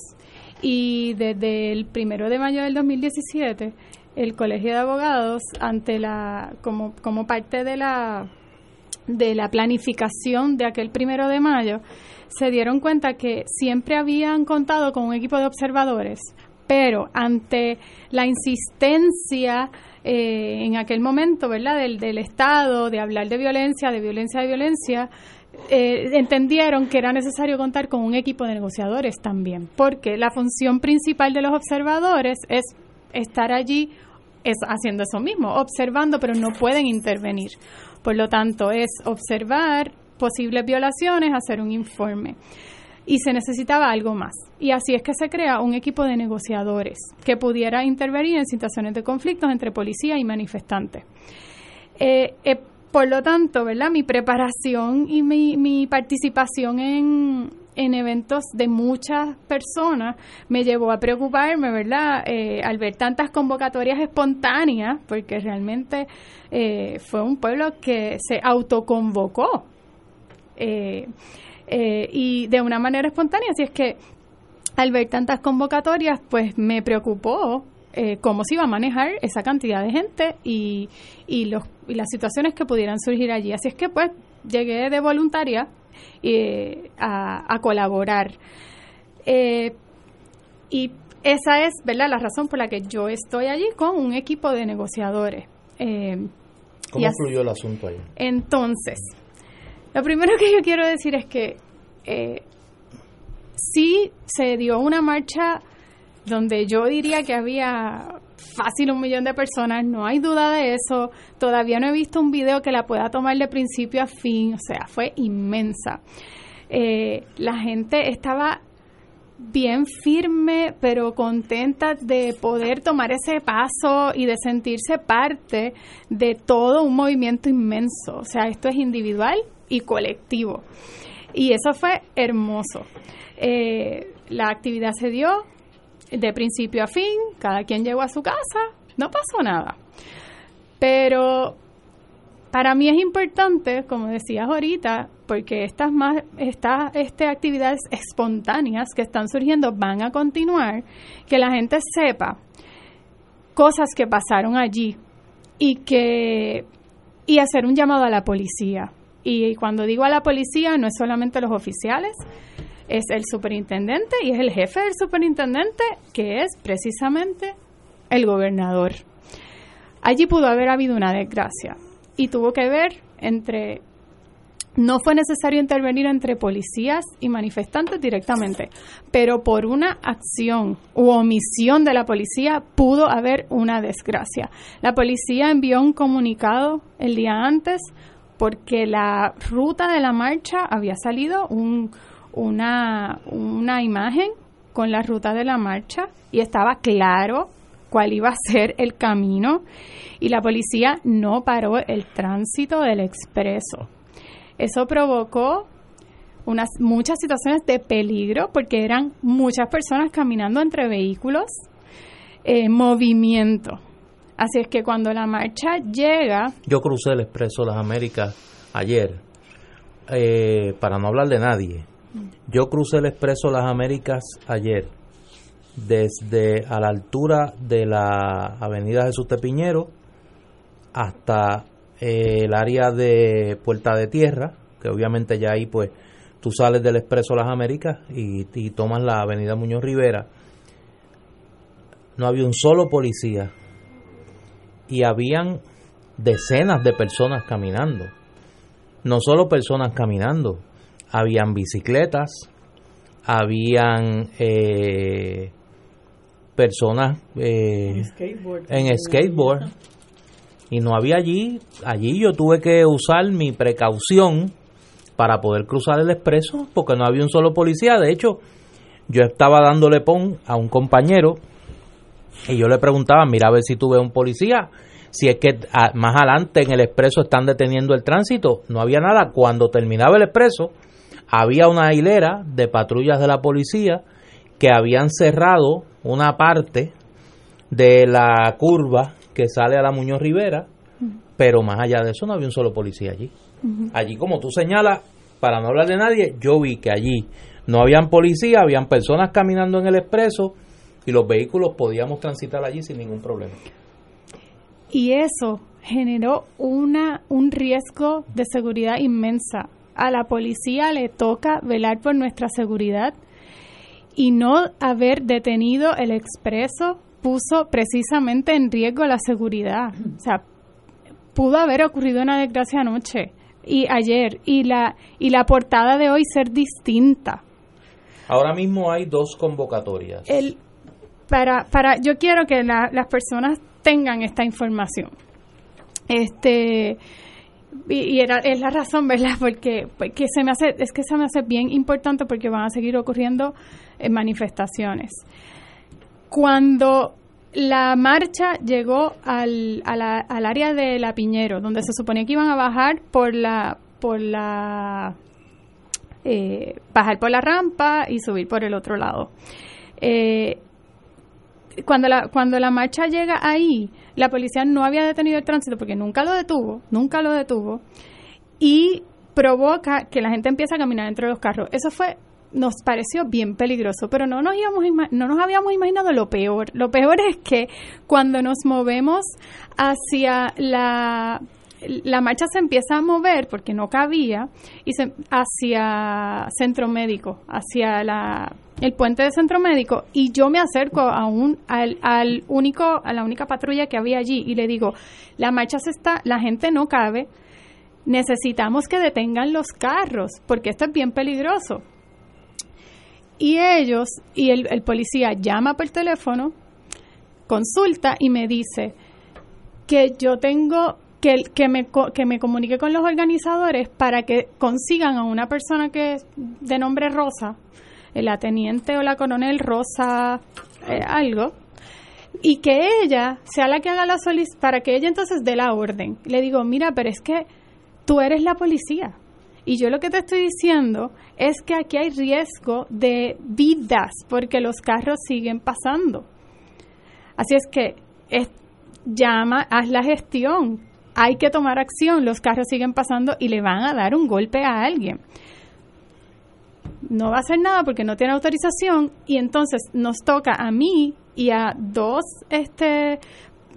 y desde el primero de mayo del 2017, el Colegio de Abogados, ante la, como, como parte de la de la planificación de aquel primero de mayo, se dieron cuenta que siempre habían contado con un equipo de observadores, pero ante la insistencia eh, en aquel momento, ¿verdad?, del, del Estado, de hablar de violencia, de violencia, de violencia, eh, entendieron que era necesario contar con un equipo de negociadores también, porque la función principal de los observadores es estar allí es haciendo eso mismo, observando, pero no pueden intervenir. Por lo tanto, es observar, posibles violaciones, hacer un informe. Y se necesitaba algo más. Y así es que se crea un equipo de negociadores que pudiera intervenir en situaciones de conflictos entre policía y manifestantes. Eh, eh, por lo tanto, ¿verdad? Mi preparación y mi, mi participación en, en eventos de muchas personas me llevó a preocuparme, ¿verdad? Eh, al ver tantas convocatorias espontáneas, porque realmente eh, fue un pueblo que se autoconvocó eh, eh, y de una manera espontánea. Así es que al ver tantas convocatorias, pues me preocupó eh, cómo se iba a manejar esa cantidad de gente y, y, los, y las situaciones que pudieran surgir allí. Así es que pues llegué de voluntaria eh, a, a, colaborar. Eh, y esa es, ¿verdad?, la razón por la que yo estoy allí con un equipo de negociadores. Eh, ¿Cómo fluyó el asunto ahí? Entonces, lo primero que yo quiero decir es que eh, sí se dio una marcha donde yo diría que había fácil un millón de personas, no hay duda de eso. Todavía no he visto un video que la pueda tomar de principio a fin, o sea, fue inmensa. Eh, la gente estaba bien firme, pero contenta de poder tomar ese paso y de sentirse parte de todo un movimiento inmenso. O sea, esto es individual y colectivo. Y eso fue hermoso. Eh, la actividad se dio de principio a fin, cada quien llegó a su casa, no pasó nada. Pero para mí es importante, como decías ahorita, porque estas más estas este, actividades espontáneas que están surgiendo van a continuar, que la gente sepa cosas que pasaron allí y que y hacer un llamado a la policía. Y cuando digo a la policía no es solamente los oficiales, es el superintendente y es el jefe del superintendente que es precisamente el gobernador. Allí pudo haber habido una desgracia y tuvo que ver entre no fue necesario intervenir entre policías y manifestantes directamente, pero por una acción u omisión de la policía pudo haber una desgracia. La policía envió un comunicado el día antes porque la ruta de la marcha había salido un, una, una imagen con la ruta de la marcha y estaba claro cuál iba a ser el camino y la policía no paró el tránsito del expreso. Eso provocó unas muchas situaciones de peligro porque eran muchas personas caminando entre vehículos, eh, movimiento. Así es que cuando la marcha llega, Yo crucé el Expreso Las Américas ayer, eh, para no hablar de nadie. Yo crucé el Expreso Las Américas ayer, desde a la altura de la Avenida Jesús Tepiñero hasta eh, el área de Puerta de Tierra, que obviamente ya ahí pues tú sales del Expreso Las Américas y, y tomas la Avenida Muñoz Rivera. No había un solo policía y habían decenas de personas caminando. No solo personas caminando, habían bicicletas, habían eh, personas eh, en skateboard y no había allí, allí yo tuve que usar mi precaución para poder cruzar el expreso porque no había un solo policía, de hecho yo estaba dándole pon a un compañero y yo le preguntaba, mira a ver si tú ves un policía, si es que más adelante en el expreso están deteniendo el tránsito, no había nada. Cuando terminaba el expreso, había una hilera de patrullas de la policía que habían cerrado una parte de la curva que sale a la Muñoz Rivera, pero más allá de eso no había un solo policía allí. Allí, como tú señalas, para no hablar de nadie, yo vi que allí no habían policía, habían personas caminando en el expreso y los vehículos podíamos transitar allí sin ningún problema. Y eso generó una, un riesgo de seguridad inmensa. A la policía le toca velar por nuestra seguridad y no haber detenido el expreso puso precisamente en riesgo la seguridad. O sea, pudo haber ocurrido una desgracia anoche y ayer y la y la portada de hoy ser distinta. Ahora mismo hay dos convocatorias. El para para yo quiero que la- las personas tengan esta información. Este y, era, es la razón, ¿verdad? Porque, porque se me hace, es que se me hace bien importante porque van a seguir ocurriendo eh, manifestaciones. Cuando la marcha llegó al, a la- al área de La Piñero, donde se suponía que iban a bajar por la, por la, eh, bajar por la rampa y subir por el otro lado. Eh, cuando la, cuando la marcha llega ahí, la policía no había detenido el tránsito porque nunca lo detuvo, nunca lo detuvo, y provoca que la gente empiece a caminar entre los carros. Eso fue, nos pareció bien peligroso, pero no nos, íbamos, no nos habíamos imaginado lo peor. Lo peor es que cuando nos movemos hacia la la marcha se empieza a mover porque no cabía y se, hacia centro médico, hacia la, el puente de centro médico y yo me acerco a un, al, al único, a la única patrulla que había allí y le digo, la marcha se está, la gente no cabe, necesitamos que detengan los carros porque esto es bien peligroso. Y ellos, y el, el policía llama por teléfono, consulta y me dice que yo tengo que, que, me, que me comunique con los organizadores para que consigan a una persona que de nombre Rosa, la teniente o la coronel Rosa, eh, algo, y que ella sea la que haga la solicitud, para que ella entonces dé la orden. Le digo, mira, pero es que tú eres la policía. Y yo lo que te estoy diciendo es que aquí hay riesgo de vidas porque los carros siguen pasando. Así es que es- llama, haz la gestión. Hay que tomar acción. Los carros siguen pasando y le van a dar un golpe a alguien. No va a hacer nada porque no tiene autorización y entonces nos toca a mí y a dos este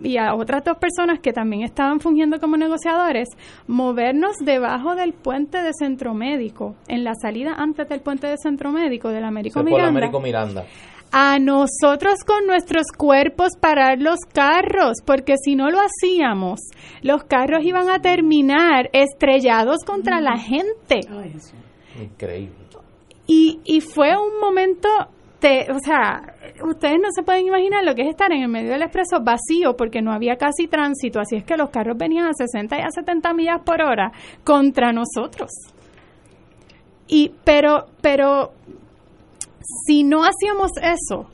y a otras dos personas que también estaban fungiendo como negociadores, movernos debajo del puente de Centro Médico, en la salida antes del puente de Centro Médico del Américo Miranda Américo Miranda. a nosotros con nuestros cuerpos parar los carros, porque si no lo hacíamos, los carros iban a terminar estrellados contra la gente. Increíble. Y, y fue un momento, de, o sea, ustedes no se pueden imaginar lo que es estar en el medio del expreso vacío porque no había casi tránsito, así es que los carros venían a 60 y a 70 millas por hora contra nosotros. Y pero pero si no hacíamos eso,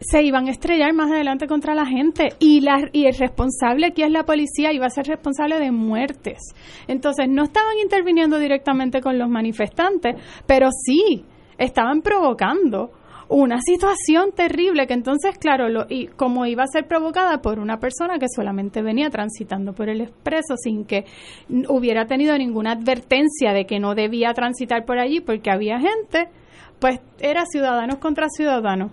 se iban a estrellar más adelante contra la gente y, la, y el responsable aquí es la policía iba a ser responsable de muertes. Entonces no estaban interviniendo directamente con los manifestantes, pero sí estaban provocando una situación terrible que entonces, claro, lo, y como iba a ser provocada por una persona que solamente venía transitando por el expreso sin que hubiera tenido ninguna advertencia de que no debía transitar por allí porque había gente, pues era ciudadanos contra ciudadanos.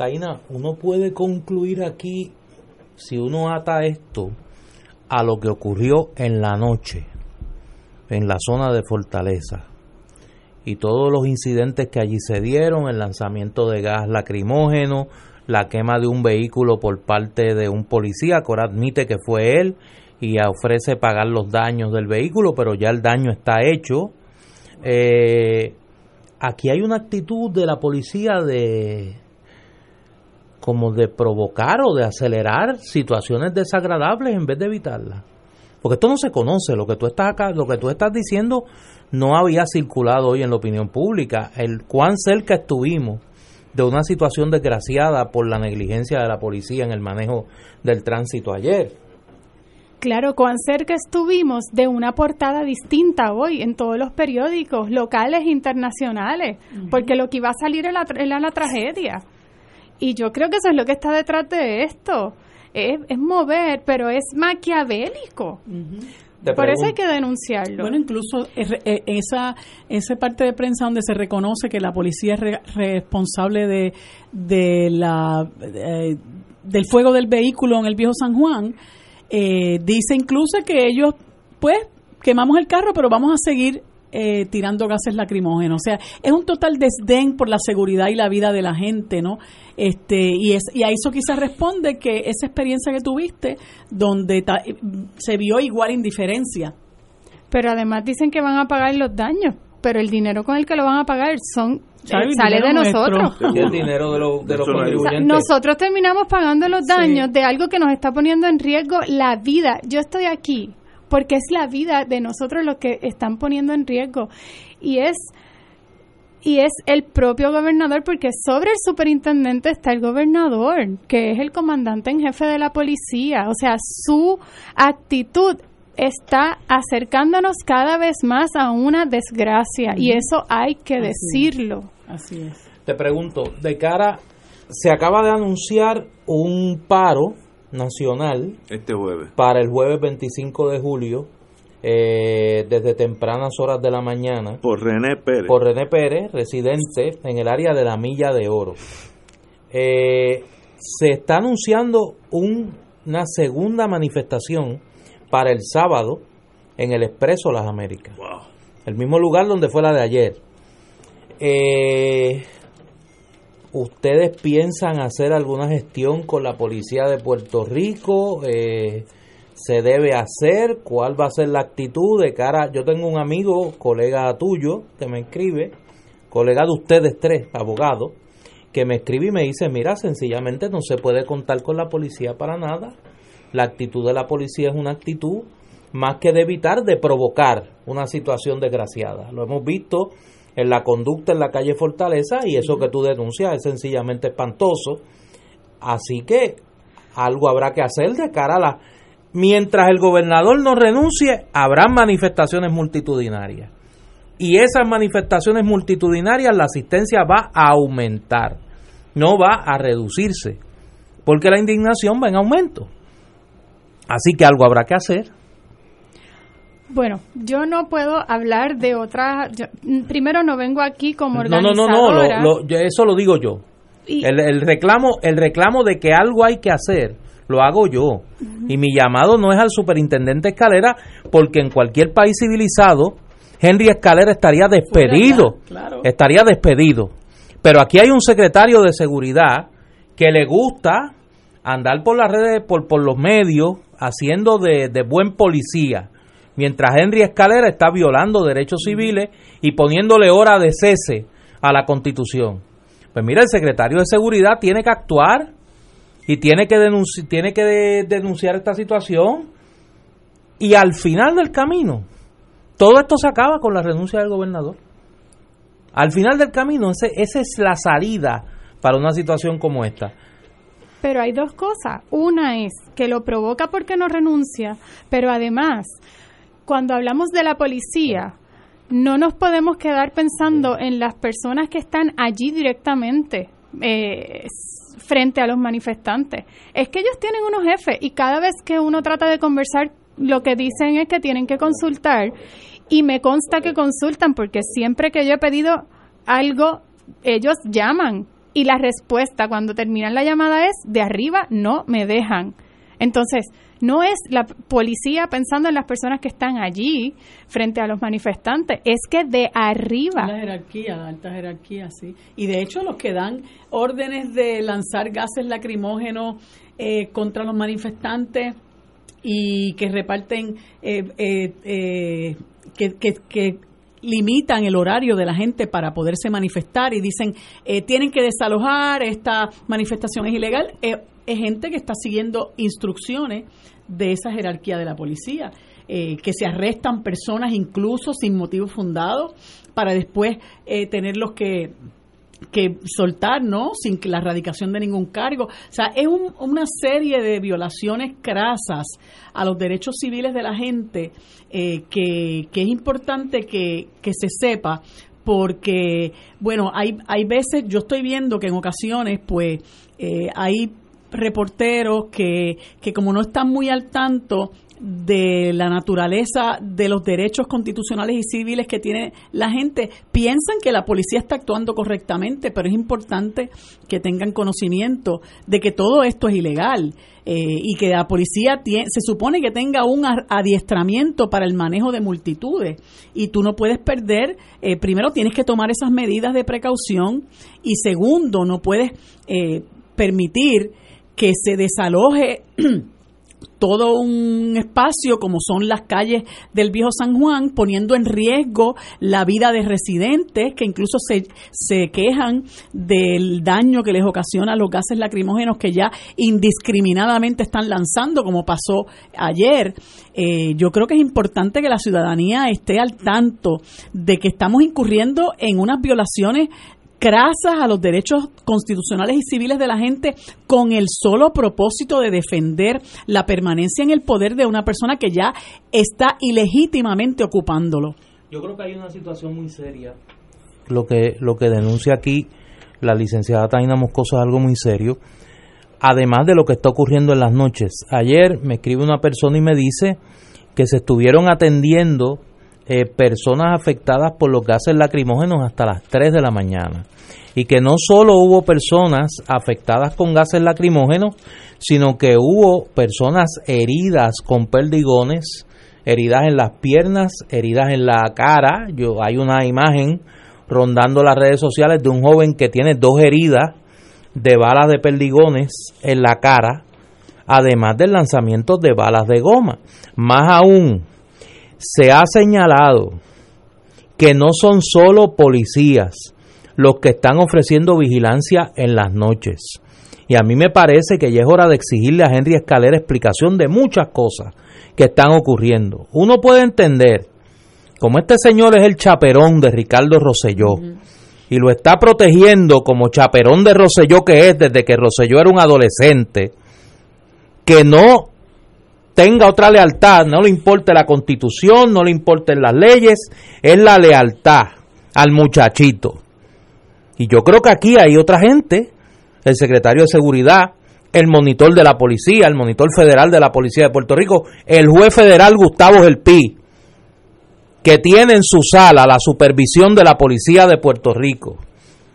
Taina, uno puede concluir aquí, si uno ata esto a lo que ocurrió en la noche, en la zona de Fortaleza, y todos los incidentes que allí se dieron, el lanzamiento de gas lacrimógeno, la quema de un vehículo por parte de un policía, que ahora admite que fue él y ofrece pagar los daños del vehículo, pero ya el daño está hecho. Eh, aquí hay una actitud de la policía de como de provocar o de acelerar situaciones desagradables en vez de evitarlas. Porque esto no se conoce, lo que tú estás acá, lo que tú estás diciendo no había circulado hoy en la opinión pública. El cuán cerca estuvimos de una situación desgraciada por la negligencia de la policía en el manejo del tránsito ayer. Claro, cuán cerca estuvimos de una portada distinta hoy en todos los periódicos locales e internacionales, porque lo que iba a salir era la, tragedia. Y yo creo que eso es lo que está detrás de esto. Es, mover, pero es maquiavélico. Por eso hay que denunciarlo. Bueno, incluso eh, esa, esa parte de prensa donde se reconoce que la policía es responsable de, de la, del fuego del vehículo en el viejo San Juan, eh, dice incluso que ellos, pues, quemamos el carro, pero vamos a seguir eh, tirando gases lacrimógenos. O sea, es un total desdén por la seguridad y la vida de la gente, ¿no? Este, y, es, y a eso quizás responde que esa experiencia que tuviste, donde se vio igual indiferencia. Pero además dicen que van a pagar los daños, pero el dinero con el que lo van a pagar son eh, sale de nosotros. el dinero de, de los contribuyentes. nosotros terminamos pagando los daños de algo que nos está poniendo en riesgo la vida. Yo estoy aquí porque es la vida de nosotros lo que están poniendo en riesgo. Y es y es el propio gobernador, porque sobre el superintendente está el gobernador, que es el comandante en jefe de la policía. O sea, su actitud está acercándonos cada vez más a una desgracia, y eso hay que decirlo. Así es. Te pregunto, de cara, se acaba de anunciar un paro nacional este jueves. para el jueves 25 de julio eh, desde tempranas horas de la mañana por René Pérez. por René Pérez residente en el área de la Milla de Oro. Eh, se está anunciando una segunda manifestación para el sábado en el Expreso Las Américas. El mismo lugar donde fue la de ayer. Eh, ¿Ustedes piensan hacer alguna gestión con la policía de Puerto Rico? Eh, ¿Se debe hacer? ¿Cuál va a ser la actitud de cara? Yo tengo un amigo, colega tuyo, que me escribe, colega de ustedes tres, abogado, que me escribe y me dice, mira, sencillamente no se puede contar con la policía para nada. La actitud de la policía es una actitud más que de evitar, de provocar una situación desgraciada. Lo hemos visto en la conducta en la calle Fortaleza y eso que tú denuncias es sencillamente espantoso. Así que algo habrá que hacer de cara a la... Mientras el gobernador no renuncie, habrá manifestaciones multitudinarias. Y esas manifestaciones multitudinarias, la asistencia va a aumentar, no va a reducirse, porque la indignación va en aumento. Así que algo habrá que hacer. Bueno, yo no puedo hablar de otra. primero, no vengo aquí como organizadora. No, no, no, no eso lo digo yo. el, reclamo, el reclamo de que algo hay que hacer lo hago yo. Y mi llamado no es al superintendente Escalera, porque en cualquier país civilizado, Henry Escalera estaría despedido. Estaría despedido. Pero aquí hay un secretario de seguridad que le gusta andar por las redes, por, por los medios, haciendo de, de buen policía mientras Henry Escalera está violando derechos civiles y poniéndole hora de cese a la Constitución. Pues mira, el secretario de Seguridad tiene que actuar y tiene que, tiene que denunciar esta situación y al final del camino, todo esto se acaba con la renuncia del gobernador. Al final del camino, ese, esa es la salida para una situación como esta. Pero hay dos cosas. Una es que lo provoca porque no renuncia, pero además, cuando hablamos de la policía, no nos podemos quedar pensando en las personas que están allí directamente. Eh, frente a los manifestantes. Es que ellos tienen unos jefes y cada vez que uno trata de conversar, lo que dicen es que tienen que consultar y me consta que consultan porque siempre que yo he pedido algo, ellos llaman y la respuesta cuando terminan la llamada es de arriba no me dejan. Entonces, no es la policía pensando en las personas que están allí frente a los manifestantes, es que de arriba. La jerarquía, alta jerarquía, sí. Y de hecho los que dan órdenes de lanzar gases lacrimógenos eh, contra los manifestantes y que reparten, eh, eh, que, que, que limitan el horario de la gente para poderse manifestar y dicen tienen que desalojar, esta manifestación es ilegal, es gente que está siguiendo instrucciones de esa jerarquía de la policía, eh, que se arrestan personas incluso sin motivo fundado para después eh, tenerlos que que soltar, ¿no? Sin la erradicación de ningún cargo. O sea, es una serie de violaciones crasas a los derechos civiles de la gente eh, que, que, es importante que, que se sepa porque, bueno, hay, hay veces, yo estoy viendo que en ocasiones, pues, hay reporteros que, que como no están muy al tanto de la naturaleza de los derechos constitucionales y civiles que tiene la gente, piensan que la policía está actuando correctamente, pero es importante que tengan conocimiento de que todo esto es ilegal eh, y que la policía tiene, se supone que tenga un adiestramiento para el manejo de multitudes. Y tú no puedes perder, eh, primero tienes que tomar esas medidas de precaución y segundo, no puedes eh, permitir que se desaloje [CLEARS THROAT] todo un espacio como son las calles del viejo San Juan, poniendo en riesgo la vida de residentes que incluso se, se quejan del daño que les ocasiona los gases lacrimógenos que ya indiscriminadamente están lanzando, como pasó ayer. Eh, yo creo que es importante que la ciudadanía esté al tanto de que estamos incurriendo en unas violaciones crasas a los derechos constitucionales y civiles de la gente con el solo propósito de defender la permanencia en el poder de una persona que ya está ilegítimamente ocupándolo. Yo creo que hay una situación muy seria. Lo que, lo que denuncia aquí la licenciada Taina Moscoso es algo muy serio. Además de lo que está ocurriendo en las noches. Ayer me escribe una persona y me dice que se estuvieron atendiendo eh, personas afectadas por los gases lacrimógenos hasta las 3 de la mañana. Y que no solo hubo personas afectadas con gases lacrimógenos, sino que hubo personas heridas con perdigones, heridas en las piernas, heridas en la cara. Yo hay una imagen rondando las redes sociales de un joven que tiene dos heridas de balas de perdigones en la cara, además del lanzamiento de balas de goma. Más aún, se ha señalado que no son solo policías los que están ofreciendo vigilancia en las noches. Y a mí me parece que ya es hora de exigirle a Henry Escalera explicación de muchas cosas que están ocurriendo. Uno puede entender, como este señor es el chaperón de Ricardo Rosselló, y lo está protegiendo como chaperón de Rosselló que es desde que Rosselló era un adolescente, que no tenga otra lealtad, no le importe la constitución, no le importen las leyes, es la lealtad al muchachito. Y yo creo que aquí hay otra gente, el secretario de Seguridad, el monitor de la policía, el monitor federal de la policía de Puerto Rico, el juez federal Gustavo Gelpi, que tiene en su sala la supervisión de la policía de Puerto Rico.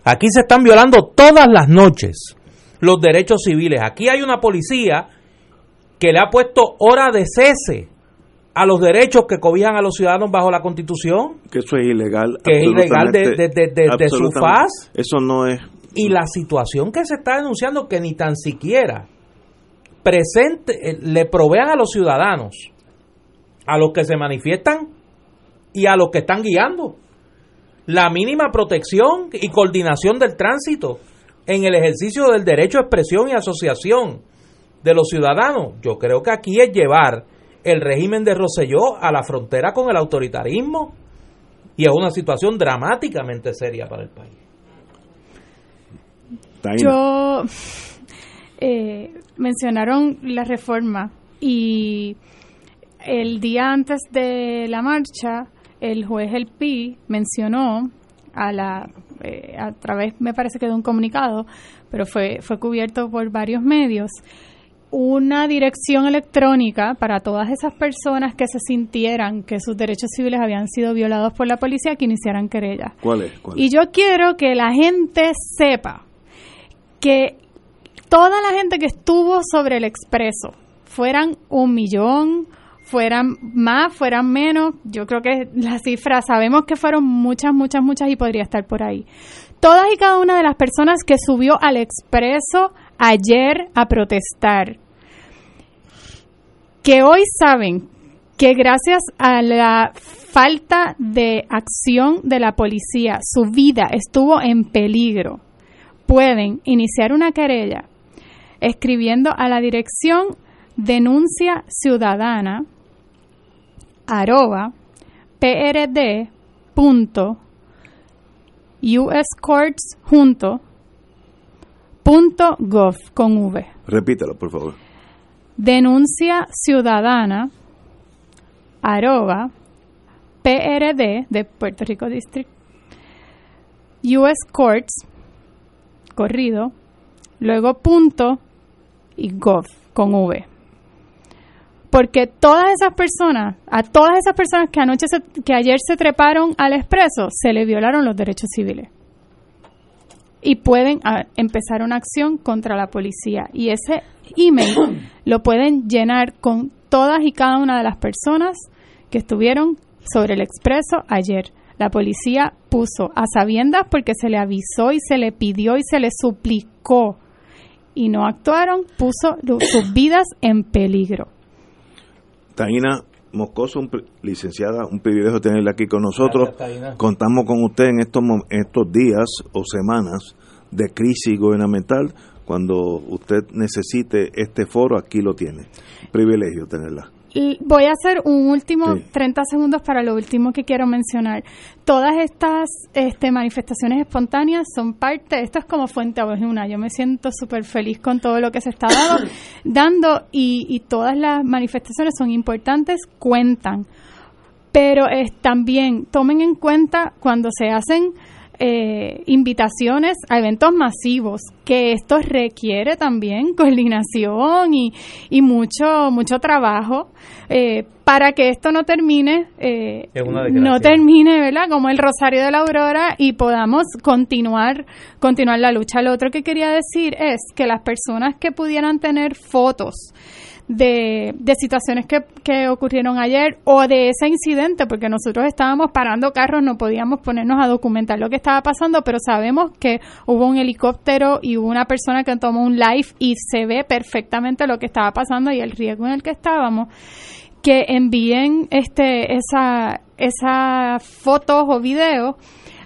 Aquí se están violando todas las noches los derechos civiles. Aquí hay una policía que le ha puesto hora de cese a los derechos que cobijan a los ciudadanos bajo la Constitución. Que eso es ilegal. Que es ilegal de, su faz. Eso no es. Y la situación que se está denunciando, que ni tan siquiera presente, eh, le provean a los ciudadanos, a los que se manifiestan y a los que están guiando, la mínima protección y coordinación del tránsito en el ejercicio del derecho a expresión y asociación de los ciudadanos. Yo creo que aquí es llevar el régimen de Roselló a la frontera con el autoritarismo y es una situación dramáticamente seria para el país. Yo eh, mencionaron la reforma y el día antes de la marcha el juez El Pi mencionó a la eh, a través me parece que de un comunicado pero fue fue cubierto por varios medios una dirección electrónica para todas esas personas que se sintieran que sus derechos civiles habían sido violados por la policía que iniciaran querella. ¿Cuál es? Y yo quiero que la gente sepa que toda la gente que estuvo sobre el expreso, fueran un millón, fueran más, fueran menos, yo creo que las cifras sabemos que fueron muchas, muchas, muchas y podría estar por ahí. Todas y cada una de las personas que subió al expreso ayer a protestar, que hoy saben que gracias a la falta de acción de la policía, su vida estuvo en peligro, pueden iniciar una querella escribiendo a la dirección denuncia ciudadana arroba prd punto junto punto gov con v Repítelo, por favor. Denuncia ciudadana arroba PRD de Puerto Rico District US Courts corrido luego punto y gov con V. Porque todas esas personas a todas esas personas que anoche se- que ayer se treparon al expreso se le violaron los derechos civiles y pueden ah, empezar una acción contra la policía. Y ese email [COUGHS] lo pueden llenar con todas y cada una de las personas que estuvieron sobre el expreso ayer. La policía puso a sabiendas porque se le avisó y se le pidió y se le suplicó y no actuaron, puso sus [COUGHS] vidas en peligro. Taina Moscoso, un licenciada, un privilegio tenerla aquí con nosotros. Gracias. Contamos con usted en estos, en estos días o semanas de crisis gubernamental. Cuando usted necesite este foro, aquí lo tiene. Privilegio tenerla. Y voy a hacer un último Sí. 30 segundos para lo último que quiero mencionar. Todas estas este, manifestaciones espontáneas son parte, esto es como fuente una. Yo me siento súper feliz con todo lo que se está dado, [COUGHS] dando y, y todas las manifestaciones son importantes, cuentan. Pero es, también tomen en cuenta cuando se hacen eh, invitaciones a eventos masivos, que esto requiere también [LAUGHS] coordinación y, y mucho, mucho trabajo eh, para que esto no termine, eh, no termine, ¿verdad? Como el Rosario de la Aurora y podamos continuar, continuar la lucha. Lo otro que quería decir es que las personas que pudieran tener fotos de, de situaciones que, que ocurrieron ayer o de ese incidente, porque nosotros estábamos parando carros, no podíamos ponernos a documentar lo que estaba pasando, pero sabemos que hubo un helicóptero y hubo una persona que tomó un live y se ve perfectamente lo que estaba pasando y el riesgo en el que estábamos que envíen este esa esa fotos o videos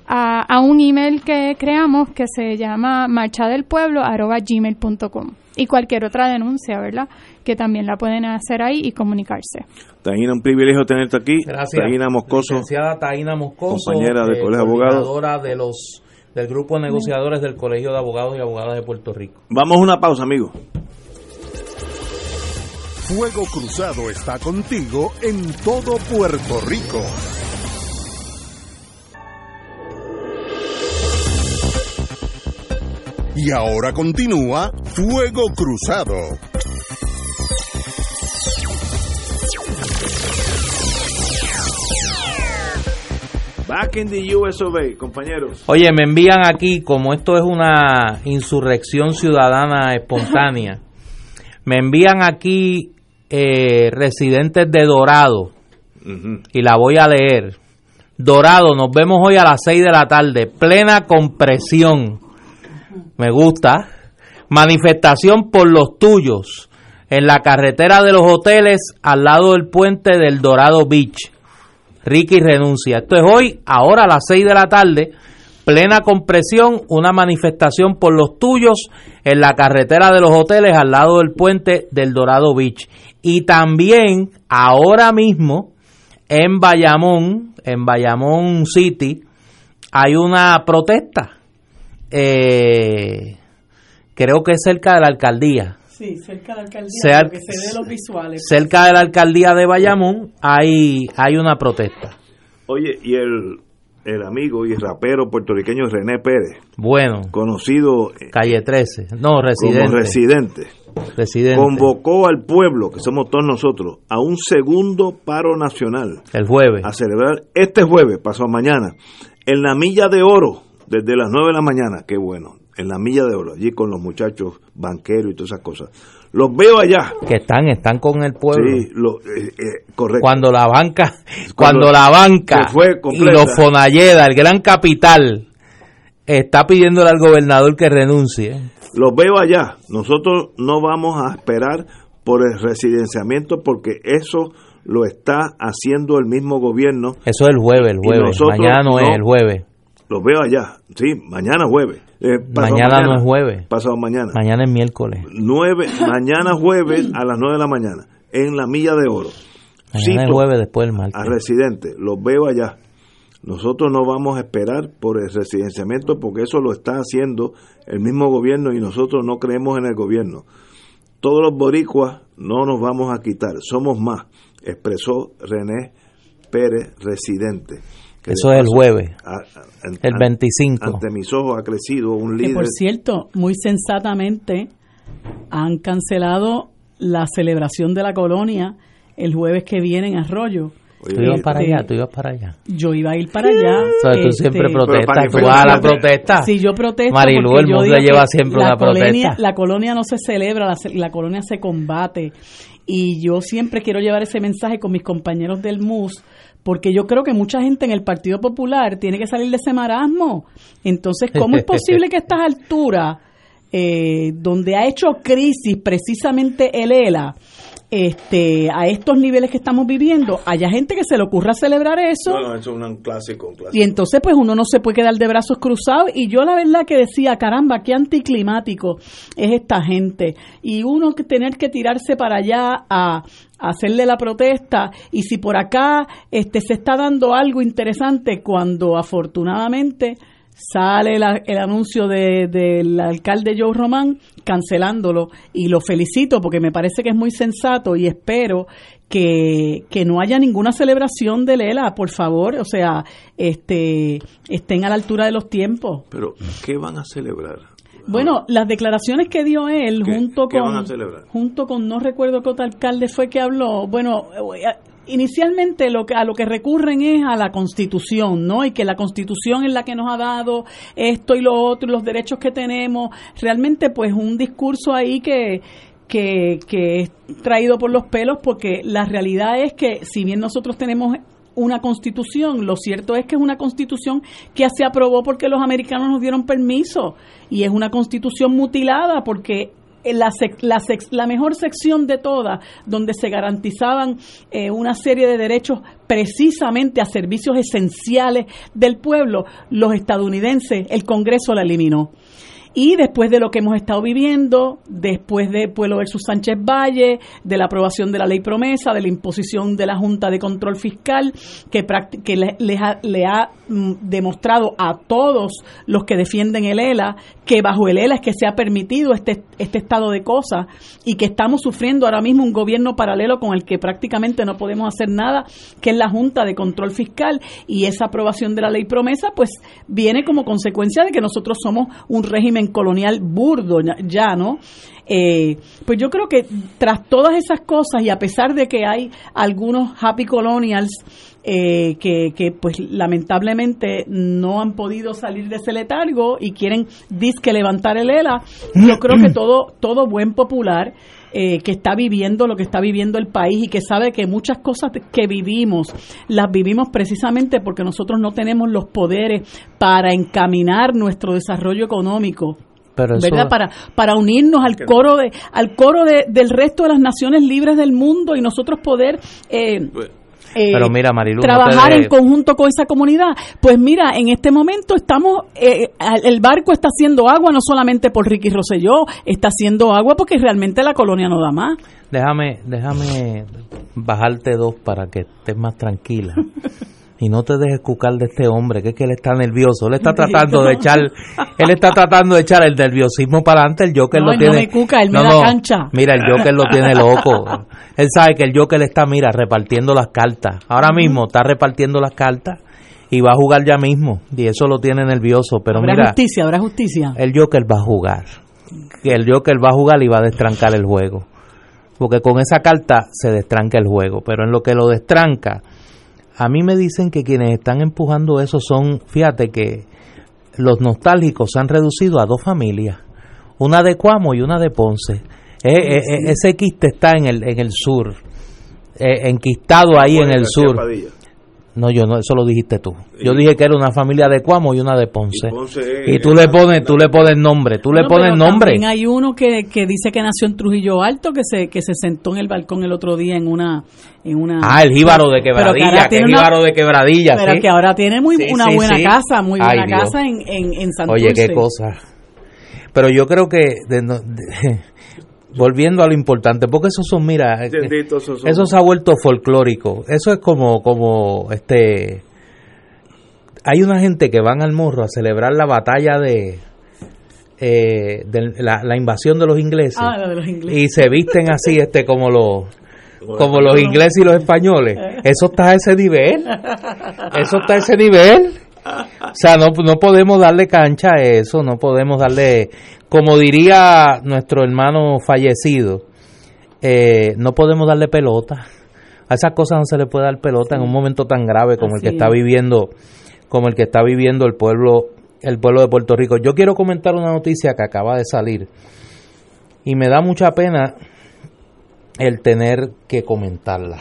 a, a un email que creamos que se llama marchadelpueblo@gmail.com y cualquier otra denuncia, ¿verdad? Que también la pueden hacer ahí y comunicarse. Taina, un privilegio tenerte aquí. Gracias. Taina Moscoso. Licenciada Taina Moscoso, compañera del eh, Colegio de Abogados. de los del grupo de negociadores del Colegio de Abogados y Abogadas de Puerto Rico. Vamos a una pausa, amigos. Fuego Cruzado está contigo en todo Puerto Rico. Y ahora continúa Fuego Cruzado. Back in the US of A, compañeros. Oye, me envían aquí, como esto es una insurrección ciudadana espontánea, me envían aquí eh, residentes de Dorado, y la voy a leer. Dorado, nos vemos hoy a las 6 de la tarde, plena compresión. Me gusta. Manifestación por los tuyos, en la carretera de los hoteles, al lado del puente del Dorado Beach. Ricky renuncia. Esto es hoy, ahora a las 6 de la tarde, plena compresión, una manifestación por los tuyos en la carretera de los hoteles al lado del puente del Dorado Beach. Y también, ahora mismo, en Bayamón, en Bayamón City, hay una protesta. Eh, creo que es cerca de la alcaldía. Sí, cerca de la alcaldía, que se ve los visuales. Cerca de la alcaldía de Bayamón hay, hay una protesta. Oye, y el, el amigo y rapero puertorriqueño René Pérez, Bueno, conocido eh, calle 13. No, residente. como residente, residente. convocó al pueblo, que somos todos nosotros, a un segundo paro nacional El jueves. a celebrar este jueves, pasado mañana, en la Milla de Oro, desde las 9 de la mañana, qué bueno, en la Milla de Oro, allí con los muchachos banqueros y todas esas cosas. Los veo allá. Que están, están con el pueblo. Sí, lo, eh, eh, correcto. Cuando la banca, Cuando cuando la banca fue y los Fonalleda, el gran capital, está pidiéndole al gobernador que renuncie. Los veo allá. Nosotros no vamos a esperar por el residenciamiento porque eso lo está haciendo el mismo gobierno. Eso es el jueves, el jueves. Mañana no, es el jueves. Los veo allá. Sí, mañana jueves. Eh, Mañana no es jueves. Pasado mañana. Mañana es miércoles. Nueve, mañana jueves a las 9 de la mañana en la Milla de Oro. Mañana es jueves después del a martes. residentes, los veo allá. Nosotros no vamos a esperar por el residenciamiento porque eso lo está haciendo el mismo gobierno y nosotros no creemos en el gobierno. Todos los boricuas no nos vamos a quitar, somos más, expresó René Pérez, residente. Que Eso es el jueves, a- a- an- el an- 25. Ante mis ojos ha crecido un Que líder. por cierto, muy sensatamente han cancelado la celebración de la colonia el jueves que viene en Arroyo. Oye, Tú ibas para Este, allá, tú ibas para allá. Yo iba a ir para allá. O sea, tú este, siempre para protestas, que tú vas a la protesta. Sí, yo protesto. Marilu, el mundo lleva que siempre la una colonia, protesta. La colonia no se celebra, la, la colonia se combate. Y yo siempre quiero llevar ese mensaje con mis compañeros del MUS, porque yo creo que mucha gente en el Partido Popular tiene que salir de ese marasmo. Entonces, ¿cómo es posible que a estas alturas, eh, donde ha hecho crisis precisamente el ELA, este, a estos niveles que estamos viviendo, haya gente que se le ocurra celebrar eso? No, no, eso es un clásico, un clásico. Y entonces pues uno no se puede quedar de brazos cruzados y yo la verdad que decía, caramba, qué anticlimático es esta gente y uno que tener que tirarse para allá a, a hacerle la protesta y si por acá este se está dando algo interesante cuando afortunadamente sale la- el anuncio de- del alcalde Joe Román cancelándolo y lo felicito porque me parece que es muy sensato y espero que, que no haya ninguna celebración de Lela, por favor, o sea, este estén a la altura de los tiempos. Pero, ¿qué van a celebrar? Bueno, las declaraciones que dio él ¿Qué- junto qué con van a celebrar? junto con no recuerdo qué otro alcalde fue que habló. Bueno, inicialmente lo que a lo que recurren es a la Constitución, ¿no? Y que la Constitución es la que nos ha dado esto y lo otro, los derechos que tenemos. Realmente pues un discurso ahí que que, que es traído por los pelos porque la realidad es que si bien nosotros tenemos una constitución, lo cierto es que es una constitución que se aprobó porque los americanos nos dieron permiso y es una constitución mutilada porque la, la, la mejor sección de todas, donde se garantizaban eh, una serie de derechos precisamente a servicios esenciales del pueblo, los estadounidenses, el Congreso la eliminó. Y después de lo que hemos estado viviendo, después de Pueblo versus Sánchez Valle, de la aprobación de la ley promesa, de la imposición de la Junta de Control Fiscal, que, le ha mm, demostrado a todos los que defienden el ELA que bajo el ELA es que se ha permitido este, este estado de cosas y que estamos sufriendo ahora mismo un gobierno paralelo con el que prácticamente no podemos hacer nada, que es la Junta de Control Fiscal y esa aprobación de la ley promesa, pues viene como consecuencia de que nosotros somos un régimen colonial burdo ya- ¿no? Eh, pues yo creo que tras todas esas cosas y a pesar de que hay algunos happy colonials eh, que, que, pues lamentablemente no han podido salir de ese letargo y quieren disque levantar el ELA, yo creo que todo, todo buen popular eh, que está viviendo lo que está viviendo el país y que sabe que muchas cosas que vivimos las vivimos precisamente porque nosotros no tenemos los poderes para encaminar nuestro desarrollo económico Pero eso, ¿verdad? Para, para unirnos al coro de, al coro de, del resto de las naciones libres del mundo y nosotros poder eh, eh, Pero mira, Marilu, trabajar en conjunto con esa comunidad. Pues mira, en este momento estamos, eh, el barco está haciendo agua no solamente por Ricky Rosselló, está haciendo agua porque realmente la colonia no da más. déjame, déjame bajarte dos para que estés más tranquila. [LAUGHS] y no te dejes cucar de este hombre, que es que él está nervioso, él está [LAUGHS] tratando de echar, él está tratando de echar el nerviosismo para adelante, el Joker No, lo él no tiene. me cuca, él me da cancha. Mira, el Joker lo tiene loco. Él sabe que el Joker está, mira, repartiendo las cartas. Ahora mismo está repartiendo las cartas y va a jugar ya mismo. Y eso lo tiene nervioso. Pero habrá mira, justicia, habrá justicia. el Joker va a jugar. El Joker va a jugar y va a destrancar el juego. Porque con esa carta se destranca el juego. Pero en lo que lo destranca, a mí me dicen que quienes están empujando eso son, fíjate que los nostálgicos se han reducido a dos familias. Una de Cuamo y una de Ponce. Eh, eh, eh, ese quiste está en el, en el sur. eh, enquistado ahí en el sur. No, yo no, eso lo dijiste tú. Yo dije que era una familia de Cuamo y una de Ponce. Y Ponce es- Y tú le pones, tú le pones nombre, tú le Bueno, pones pero nombre. También hay uno que, que dice que nació en Trujillo Alto, que se que se sentó en el balcón el otro día en una en una Ah, el jíbaro de que quebradilla, que una- jíbaro de quebradilla. pero ¿sí? que ahora tiene muy Sí, una sí, buena sí. casa, muy Ay, buena Dios. casa en en, en Santurce. Oye, qué cosa. Pero yo creo que, de no- de- volviendo a lo importante, porque esos son, mira, Bendito, esos son- eso se ha vuelto folclórico. Eso es como, como, este, hay una gente que van al morro a celebrar la batalla de, eh, de la, la invasión de los ingleses Ah, la de los ingleses. y se visten así, este, como los como los ingleses y los españoles. Eso está a ese nivel. Eso está a ese nivel. O sea, no, no podemos darle cancha a eso, no podemos darle, como diría nuestro hermano fallecido, eh, no podemos darle pelota. A esas cosas no se le puede dar pelota en un momento tan grave como el que está es. viviendo, como el que está viviendo el pueblo, el pueblo de Puerto Rico. Yo quiero comentar una noticia que acaba de salir y me da mucha pena el tener que comentarla.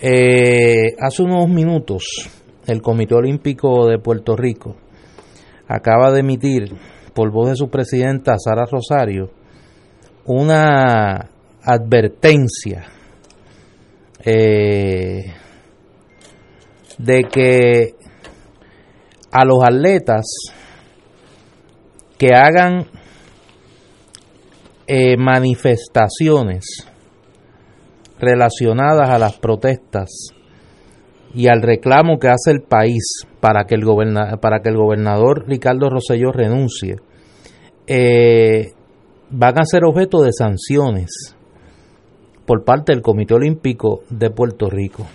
Eh, hace unos minutos, el Comité Olímpico de Puerto Rico acaba de emitir, por voz de su presidenta Sara Rosario, una advertencia eh, de que a los atletas que hagan eh, manifestaciones relacionadas a las protestas y al reclamo que hace el país para que el, goberna- para que el gobernador Ricardo Rosselló renuncie, eh, van a ser objeto de sanciones por parte del Comité Olímpico de Puerto Rico.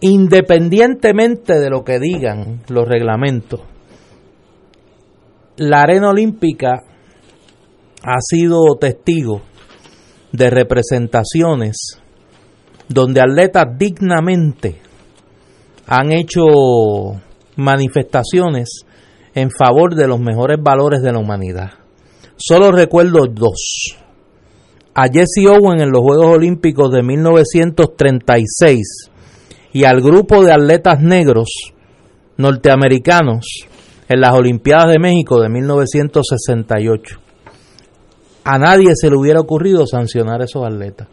Independientemente de lo que digan los reglamentos, la arena olímpica ha sido testigo de representaciones donde atletas dignamente han hecho manifestaciones en favor de los mejores valores de la humanidad. Solo recuerdo dos. A Jesse Owen en los Juegos Olímpicos de 1936 y al grupo de atletas negros norteamericanos en las Olimpiadas de México de 1968. A nadie se le hubiera ocurrido sancionar a esos atletas.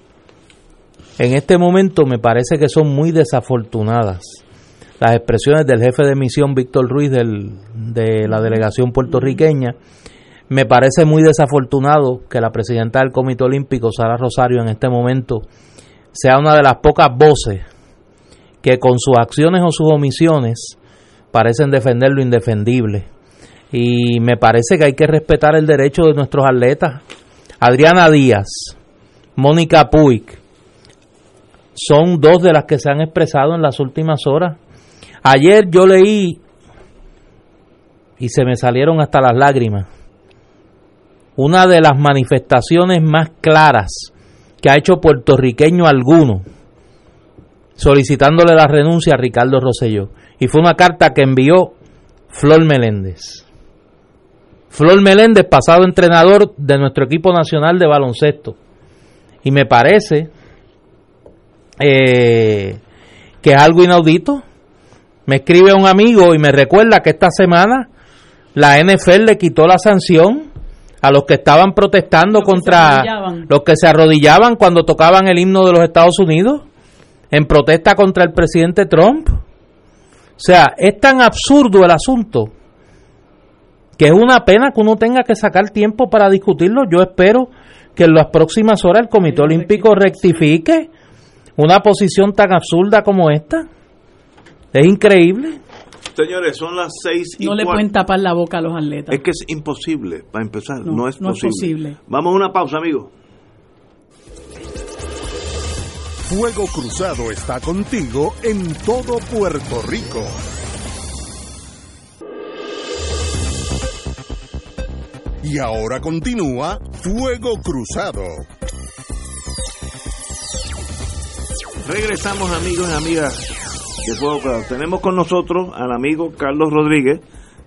En este momento me parece que son muy desafortunadas las expresiones del jefe de misión Víctor Ruiz del- de la delegación puertorriqueña. Me parece muy desafortunado que la presidenta del Comité Olímpico, Sara Rosario, en este momento sea una de las pocas voces que con sus acciones o sus omisiones parecen defender lo indefendible. Y me parece que hay que respetar el derecho de nuestros atletas. Adriana Díaz, Mónica Puig, son dos de las que se han expresado en las últimas horas. Ayer yo leí y se me salieron hasta las lágrimas. Una de las manifestaciones más claras que ha hecho puertorriqueño alguno solicitándole la renuncia a Ricardo Rosselló. Y fue una carta que envió Flor Meléndez. Flor Meléndez, pasado entrenador de nuestro equipo nacional de baloncesto. Y me parece eh, que es algo inaudito. Me escribe un amigo y me recuerda que esta semana la NFL le quitó la sanción a los que estaban protestando Los contra los que se arrodillaban cuando tocaban el himno de los Estados Unidos en protesta contra el presidente Trump. O sea, es tan absurdo el asunto que es una pena que uno tenga que sacar tiempo para discutirlo. Yo espero que en las próximas horas el Comité Olímpico rectifique una posición tan absurda como esta. Es increíble. Señores, son las seis y No le pueden tapar la boca a los atletas. Es que es imposible, para empezar, no, No, es, no es posible. posible. Vamos a una pausa, amigos. Fuego Cruzado está contigo en todo Puerto Rico. Y ahora continúa Fuego Cruzado. Regresamos, amigos y amigas de Fuego Cruzado. Tenemos con nosotros al amigo Carlos Rodríguez,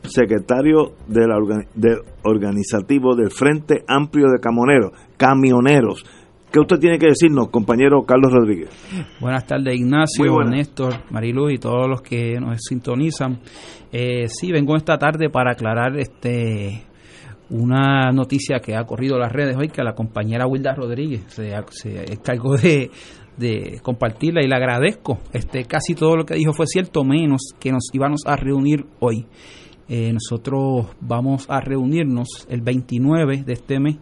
secretario de la orga- de organizativo del Frente Amplio de Camoneros, Camioneros. ¿Qué usted tiene que decirnos, compañero Carlos Rodríguez? Buenas tardes, Ignacio. Néstor, Marilu y todos los que nos sintonizan. Eh, sí, vengo esta tarde para aclarar este una noticia que ha corrido las redes hoy, que la compañera Wilda Rodríguez se, se encargó de, de compartirla y le agradezco. Este, casi todo lo que dijo fue cierto, menos que nos íbamos a reunir hoy. Eh, nosotros vamos a reunirnos el 29 de este mes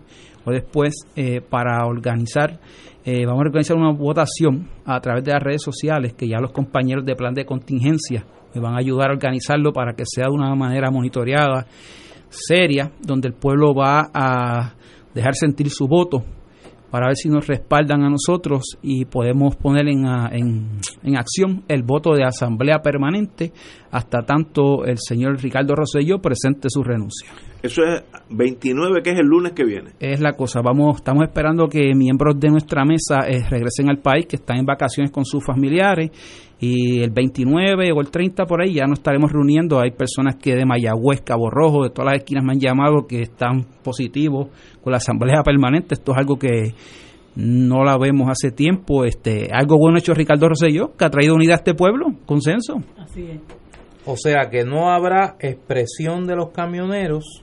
o después eh, para organizar, eh, vamos a organizar una votación a través de las redes sociales que ya los compañeros de plan de contingencia me van a ayudar a organizarlo para que sea de una manera monitoreada, seria, donde el pueblo va a dejar sentir su voto para ver si nos respaldan a nosotros y podemos poner en, en, en acción el voto de asamblea permanente hasta tanto el señor Ricardo Rosselló presente su renuncia. Eso es 29, que es el lunes que viene. Es la cosa, vamos, estamos esperando que miembros de nuestra mesa eh, regresen al país, que están en vacaciones con sus familiares, y el 29 o el 30 por ahí ya nos estaremos reuniendo. Hay personas que de Mayagüez, Cabo Rojo, de todas las esquinas me han llamado que están positivos con la asamblea permanente. Esto es algo que no la vemos hace tiempo. Este, algo bueno hecho Ricardo Rosselló, que ha traído unidad a este pueblo, consenso. Así es. O sea que no habrá expresión de los camioneros,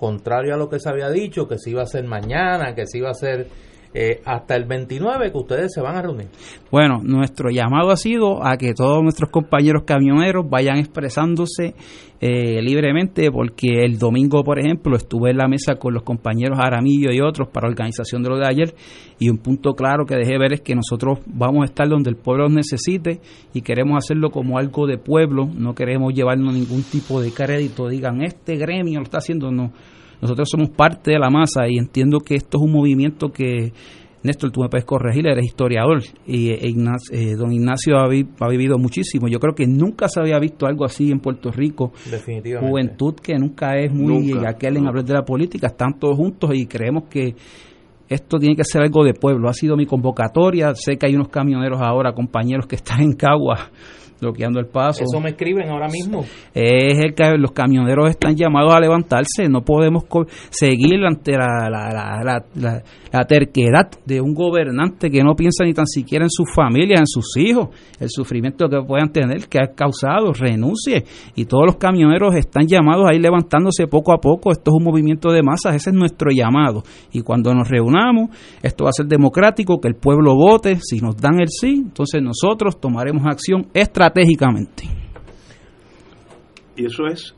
contrario a lo que se había dicho, que se iba a hacer mañana, que se iba a hacer eh, hasta el 29, que ustedes se van a reunir. Bueno, nuestro llamado ha sido a que todos nuestros compañeros camioneros vayan expresándose eh, libremente, porque el domingo, por ejemplo, estuve en la mesa con los compañeros Aramillo y otros para organización de lo de ayer, y un punto claro que dejé ver es que nosotros vamos a estar donde el pueblo nos necesite y queremos hacerlo como algo de pueblo, no queremos llevarnos ningún tipo de crédito, digan, este gremio lo está haciendo, no. Nosotros somos parte de la masa y entiendo que esto es un movimiento que, Néstor, tú me puedes corregir, eres historiador y eh, Ignacio- eh, don Ignacio ha, vi- ha vivido muchísimo. Yo creo que nunca se había visto algo así en Puerto Rico. Definitivamente. Juventud que nunca es muy Nunca, aquel en hablar de la política, están todos juntos y creemos que esto tiene que ser algo de pueblo. Ha sido mi convocatoria. Sé que hay unos camioneros ahora, compañeros que están en Cagua bloqueando el paso. Eso me escriben ahora mismo. Es el que los camioneros están llamados a levantarse. No podemos co- seguir ante la, la, la, la- terquedad de un gobernante que no piensa ni tan siquiera en sus familias, en sus hijos, el sufrimiento que puedan tener, que ha causado, renuncie. Y todos los camioneros están llamados a ir levantándose poco a poco. Esto es un movimiento de masas, ese es nuestro llamado. Y cuando nos reunamos, esto va a ser democrático, que el pueblo vote. Si nos dan el sí, entonces nosotros tomaremos acción estratégicamente. Y eso es,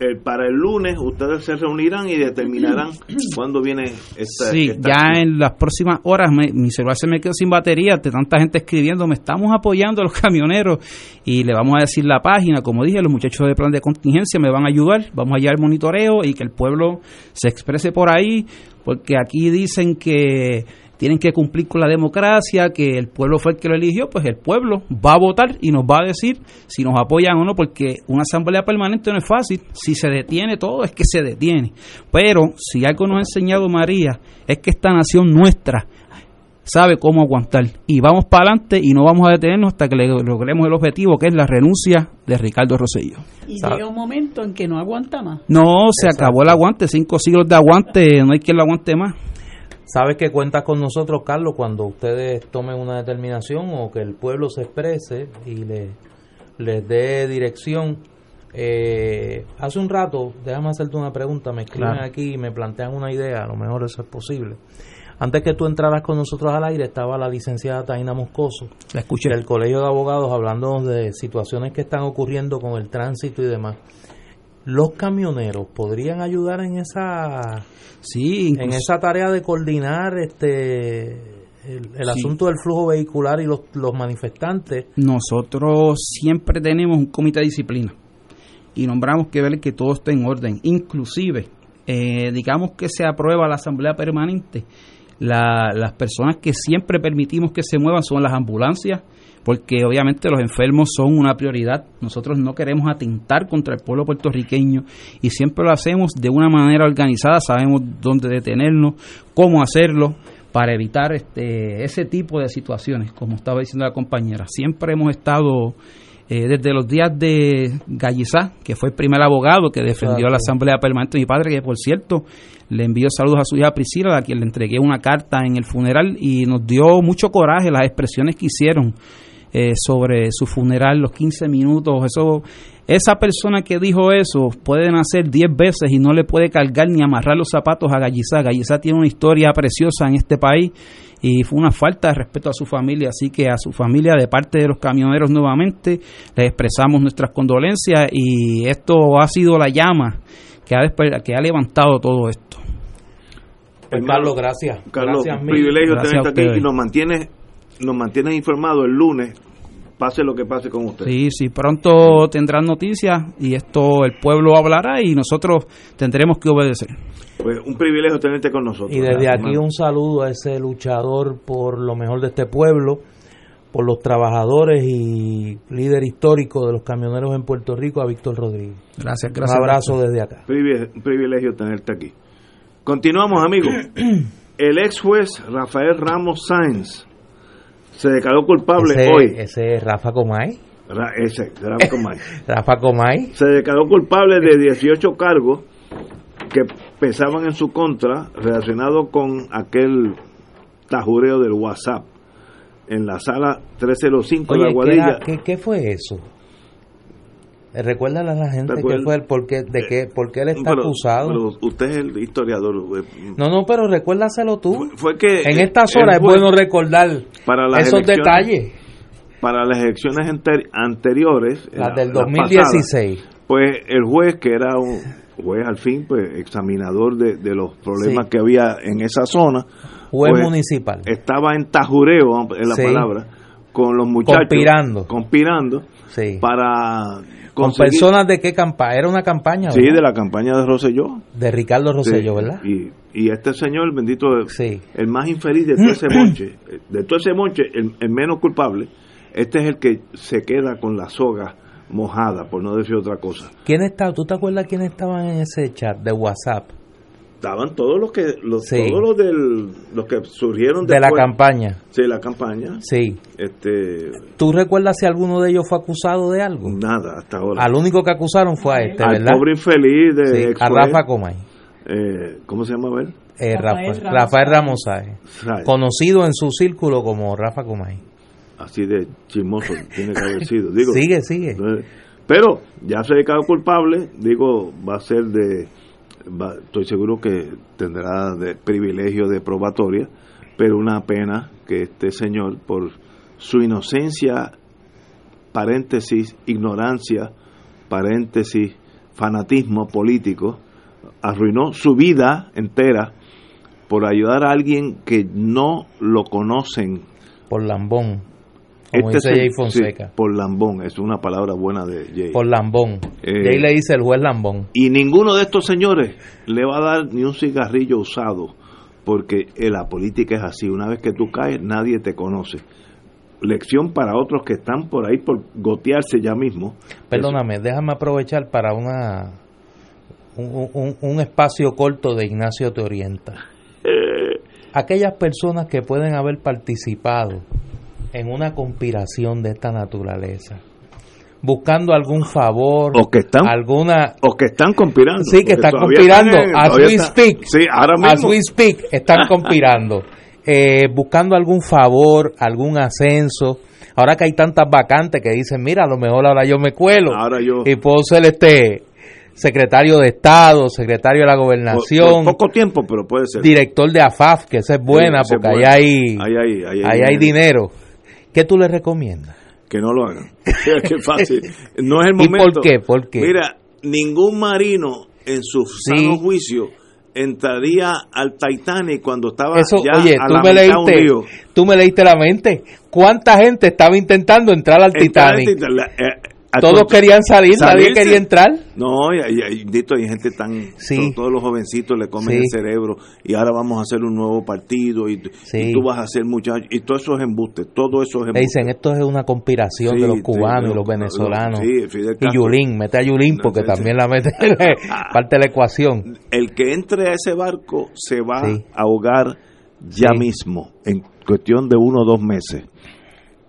el, para el lunes ustedes se reunirán y determinarán [CLEARS THROAT] cuándo viene esta... Sí, esta ya acción. en las próximas horas me- mi celular se me quedó sin batería de tanta gente escribiendo, me estamos apoyando a los [LAUGHS] camioneros y le vamos a decir la página, como dije, los muchachos de plan de contingencia me van a ayudar, vamos a llevar monitoreo y que el pueblo se exprese por ahí, porque aquí dicen que tienen que cumplir con la democracia, que el pueblo fue el que lo eligió, pues el pueblo va a votar y nos va a decir si nos apoyan o no, porque una asamblea permanente no es fácil, si se detiene todo es que se detiene, pero si algo nos ha enseñado María es que esta nación nuestra sabe cómo aguantar y vamos para adelante y no vamos a detenernos hasta que logremos el objetivo que es la renuncia de Ricardo Rosselló. Y ¿Sabe? llega un momento en que no aguanta más. No, se acabó el aguante, cinco siglos de aguante, no hay quien lo aguante más. Sabes que cuentas con nosotros, Carlos, cuando ustedes tomen una determinación o que el pueblo se exprese y le, les dé dirección. Eh, hace un rato, déjame hacerte una pregunta, me escriben Claro. aquí y me plantean una idea, a lo mejor eso es posible. Antes que tú entraras con nosotros al aire estaba la licenciada Taina Moscoso La escuché. del Colegio de Abogados hablando de situaciones que están ocurriendo con el tránsito y demás. Los camioneros podrían ayudar en esa Sí, en esa tarea de coordinar este el, el asunto del flujo vehicular y los, los manifestantes. Nosotros siempre tenemos un comité de disciplina y nombramos que ver que todo esté en orden. Inclusive, eh, digamos que se aprueba la asamblea permanente, la- las personas que siempre permitimos que se muevan son las ambulancias, porque obviamente los enfermos son una prioridad. Nosotros no queremos atentar contra el pueblo puertorriqueño y siempre lo hacemos de una manera organizada, sabemos dónde detenernos, cómo hacerlo para evitar este, ese tipo de situaciones, como estaba diciendo la compañera. Siempre hemos estado eh, desde los días de Gallizá, que fue el primer abogado que defendió Exacto. la Asamblea Permanente de mi padre, que por cierto le envió saludos a su hija Priscila, a quien le entregué una carta en el funeral y nos dio mucho coraje las expresiones que hicieron eh, sobre su funeral, los 15 minutos, eso, esa persona que dijo eso puede nacer 10 veces y no le puede cargar ni amarrar los zapatos a Gallizá. Gallizá tiene una historia preciosa en este país y fue una falta de respeto a su familia, así que a su familia de parte de los camioneros nuevamente les expresamos nuestras condolencias y esto ha sido la llama que ha, que ha levantado todo esto. Pues, Carlos, gracias. Carlos, gracias un privilegio Gracias tenerte aquí y nos mantiene nos mantiene informados el lunes, pase lo que pase con usted. Sí, sí, pronto tendrán noticias y esto el pueblo hablará y nosotros tendremos que obedecer. Pues un privilegio tenerte con nosotros. Y desde Gracias, aquí hermano. un saludo a ese luchador por lo mejor de este pueblo, por los trabajadores y líder histórico de los camioneros en Puerto Rico, a Víctor Rodríguez. Gracias, Un gracias. abrazo desde acá. Un privilegio tenerte aquí. Continuamos, amigos. [CLEARS THROAT] El ex juez Rafael Ramos Sáenz se declaró culpable Ese, hoy. ese es Rafa Comay. Ra- ese, Rafa Comay. [LAUGHS] Rafa Comay. se declaró culpable de 18 cargos que pesaban en su contra relacionados con aquel tajureo del WhatsApp en la sala 305 de Oye, la ¿qué, Guadilla. era- qué- qué fue eso? Eh, Recuérdale a la gente qué fue el por qué, de qué, por qué él está Pero- acusado. pero usted es el historiador. eh, no, no, pero recuérdaselo tú. Fue que En estas horas es bueno recordar para las esos detalles. Para las elecciones ante- anteriores, Las la- del las 2016. pasadas, pues el juez, que era un juez al fin, pues examinador de, de los problemas Sí. que había en esa zona, Juez pues, municipal. estaba en tajureo, es la Sí. palabra, con los muchachos. Conspirando. Conspirando Sí. para Con personas de qué campaña. Era una campaña Sí, ¿verdad? de la campaña de Rosselló. de Ricardo Rosselló, Sí, ¿verdad? Y, y este señor, bendito, Sí. el más infeliz de todo ese [CLEARS THROAT] monche, de todo ese monche, el, el menos culpable, este es el que se queda con la soga mojada, por no decir otra cosa. ¿Quién estaba? ¿Tú te acuerdas quién estaban en ese chat de WhatsApp? Estaban todos los que, los, Sí. todos los del, los que surgieron De la campaña. de la campaña, Sí. este, ¿Tú recuerdas si alguno de ellos fue acusado de algo? nada hasta ahora. Al único que acusaron fue a este, Al ¿verdad? pobre infeliz de Sí, a Rafa Comay. eh, ¿cómo se llama él? Eh, Rafael Rafa- Rafael Sáenz. Ramos Sáenz. Sáenz. Conocido en su círculo como Rafa Comay. Así de chismoso tiene que haber sido. Digo, [LAUGHS] sigue, sigue. Pero ya se declaró culpable, digo, va a ser de, va- estoy seguro que tendrá de privilegio de probatoria, pero una pena que este señor, por su inocencia, paréntesis, ignorancia, paréntesis, fanatismo político, arruinó su vida entera por ayudar a alguien que no lo conocen. Por Lambón. Como Este dice Jay Fonseca. sí, por lambón, es una palabra buena de Jay. Por Lambón. Eh, Jay le dice el juez Lambón. Y ninguno de estos señores le va a dar ni un cigarrillo usado, porque eh, la política es así. Una vez que tú caes, nadie te conoce. Lección para otros que están por ahí por gotearse ya mismo. Perdóname, déjame aprovechar para una un, un- un espacio corto de Ignacio Te Orienta. Aquellas personas que pueden haber participado en una conspiración de esta naturaleza, buscando algún favor, O que están- alguna O que están conspirando. Sí, que están conspirando. están en- As we speak. Sí, ahora As mismo. we speak, están [LAUGHS] conspirando. Eh, buscando algún favor, algún ascenso. Ahora que hay tantas vacantes que dicen, mira, a lo mejor ahora yo me cuelo Ahora yo- y puedo ser este secretario de Estado, secretario de la gobernación, por poco tiempo, pero puede ser. director de AFAF, que esa es buena Sí, esa es porque buena. ahí hay, Ahí hay- ahí hay ahí hay dinero. ¿Qué tú le recomiendas? que no lo hagan. [LAUGHS] Qué fácil. No es el [LAUGHS] ¿Y momento. por qué? ¿Por qué? Mira, ningún marino en su Sí. sano juicio entraría al Titanic cuando estaba Eso, ya oye, a tú la me, leíste, hundido. tú me leíste la mente. ¿Cuánta gente estaba intentando entrar al Entrar al Titanic? Todos con- querían salir, nadie salirse. quería entrar. No, y, y- y, dito, hay gente tan... Sí. Todos los jovencitos le comen Sí. el cerebro y ahora vamos a hacer un nuevo partido y, Sí. y tú vas a ser muchacho y todo eso es embuste, todo eso es Le dicen, esto es una conspiración de los cubanos y lo- los venezolanos. y. Yulín, mete a Yulín porque también la mete [LAUGHS] parte de la ecuación. El que entre a ese barco se va a ahogar ya mismo, en cuestión de uno o dos meses.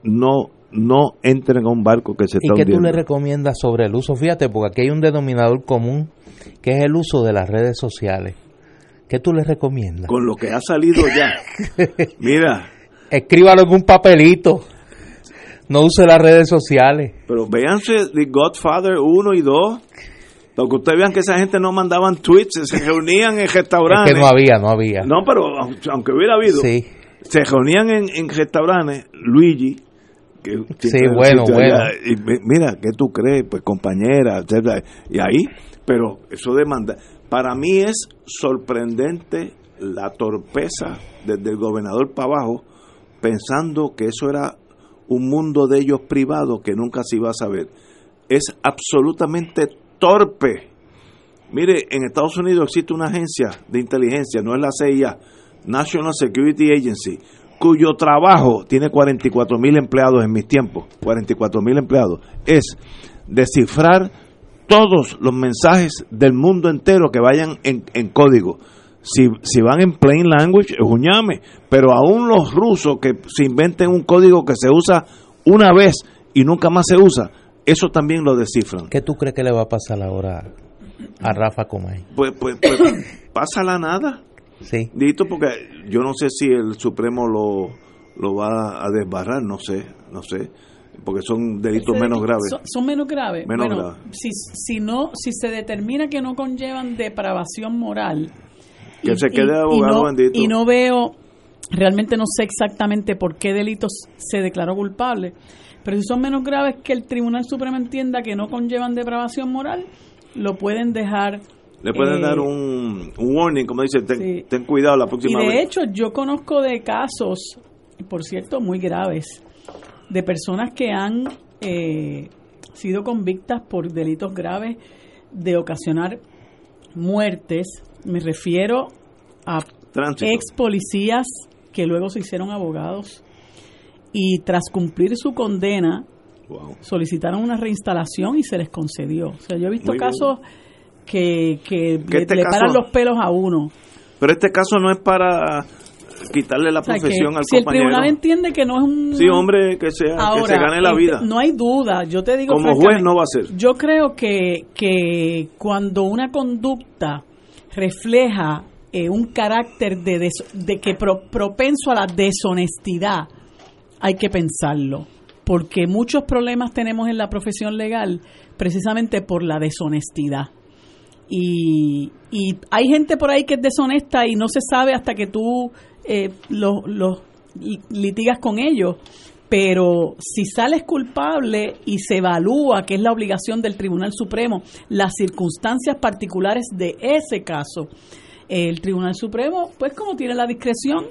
No, no entren a un barco que se ¿Y está qué tú hundiendo. le recomiendas sobre el uso? Fíjate, porque aquí hay un denominador común que es el uso de las redes sociales. ¿Qué tú le recomiendas? Con lo que ha salido ya. [LAUGHS] Mira, Escríbalo en un papelito. No use las redes sociales. pero véanse The Godfather 1 y 2. Para que ustedes vean que esa gente no mandaban tweets, se reunían en Es restaurantes. que no había, no había. No, pero aunque hubiera habido, Sí. se reunían en, en restaurantes, Luigi, que Sí, bueno, bueno. y mira, ¿qué tú crees? Pues compañera, etcétera, y ahí, pero eso demanda. Para mí es sorprendente la torpeza desde el gobernador para abajo, pensando que eso era un mundo de ellos privado que nunca se iba a saber. Es absolutamente torpe. Mire, en Estados Unidos existe una agencia de inteligencia, no es la CIA, National Security Agency, cuyo trabajo tiene 44 mil empleados en mis tiempos, 44 mil empleados, es descifrar todos los mensajes del mundo entero que vayan en, en código. Si, si van en plain language, es un llame, pero aún los rusos que se inventen un código que se usa una vez y nunca más se usa, eso también lo descifran. ¿Qué tú crees que le va a pasar ahora a Rafa Comay? Pues, pues, pues [COUGHS] pasa la nada. Sí. Dito porque yo no sé si el Supremo lo, lo va a desbarrar, no sé, no sé, porque son delitos menos graves. Son, son menos graves. Menos bueno, graves. Si, si no, si se determina que no conllevan depravación moral. Que se quede abogado no, bendito. Y no veo, realmente no sé exactamente por qué delitos se declaró culpable. Pero si son menos graves que el Tribunal Supremo entienda que no conllevan depravación moral, lo pueden dejar. Le pueden eh, dar un, un warning, como dice, ten, sí. ten cuidado la Y próxima de vez. hecho, yo conozco de casos, por cierto, muy graves, de personas que han eh, sido convictas por delitos graves de ocasionar muertes. Me refiero a Tránsito. ex policías que luego se hicieron abogados y tras cumplir su condena Wow. solicitaron una reinstalación y se les concedió. O sea, yo he visto Muy bien. Que, que este le paran los pelos a uno. Pero este caso no es para quitarle la O sea, que profesión al si el compañero. tribunal entiende que no es un... Sí, hombre, que, sea, Ahora, que se gane la vida. No hay duda, yo te digo Como juez no va a ser. Yo creo que, que cuando una conducta refleja eh, un carácter de, des- de que pro- propenso a la deshonestidad, hay que pensarlo. Porque muchos problemas tenemos en la profesión legal precisamente por la deshonestidad. Y, y hay gente por ahí que es deshonesta y no se sabe hasta que tú eh, los los litigas con ellos. Pero si sales culpable y se evalúa, que es la obligación del Tribunal Supremo, las circunstancias particulares de ese caso, el Tribunal Supremo, pues como tiene la discreción,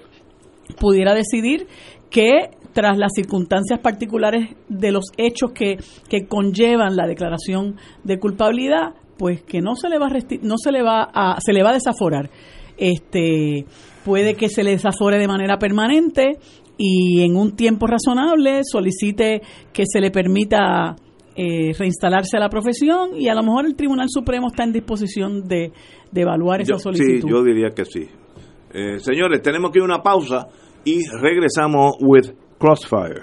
pudiera decidir que tras las circunstancias particulares de los hechos que, que conllevan la declaración de culpabilidad, pues que no se le va a no se le va a se le va a desaforar. Este puede que se le desafore de manera permanente y en un tiempo razonable solicite que se le permita eh, reinstalarse a la profesión y a lo mejor el Tribunal Supremo está en disposición de, de evaluar esa Yo- solicitud. Sí, yo diría que sí. Eh, señores, tenemos que ir a una pausa y regresamos with Crossfire.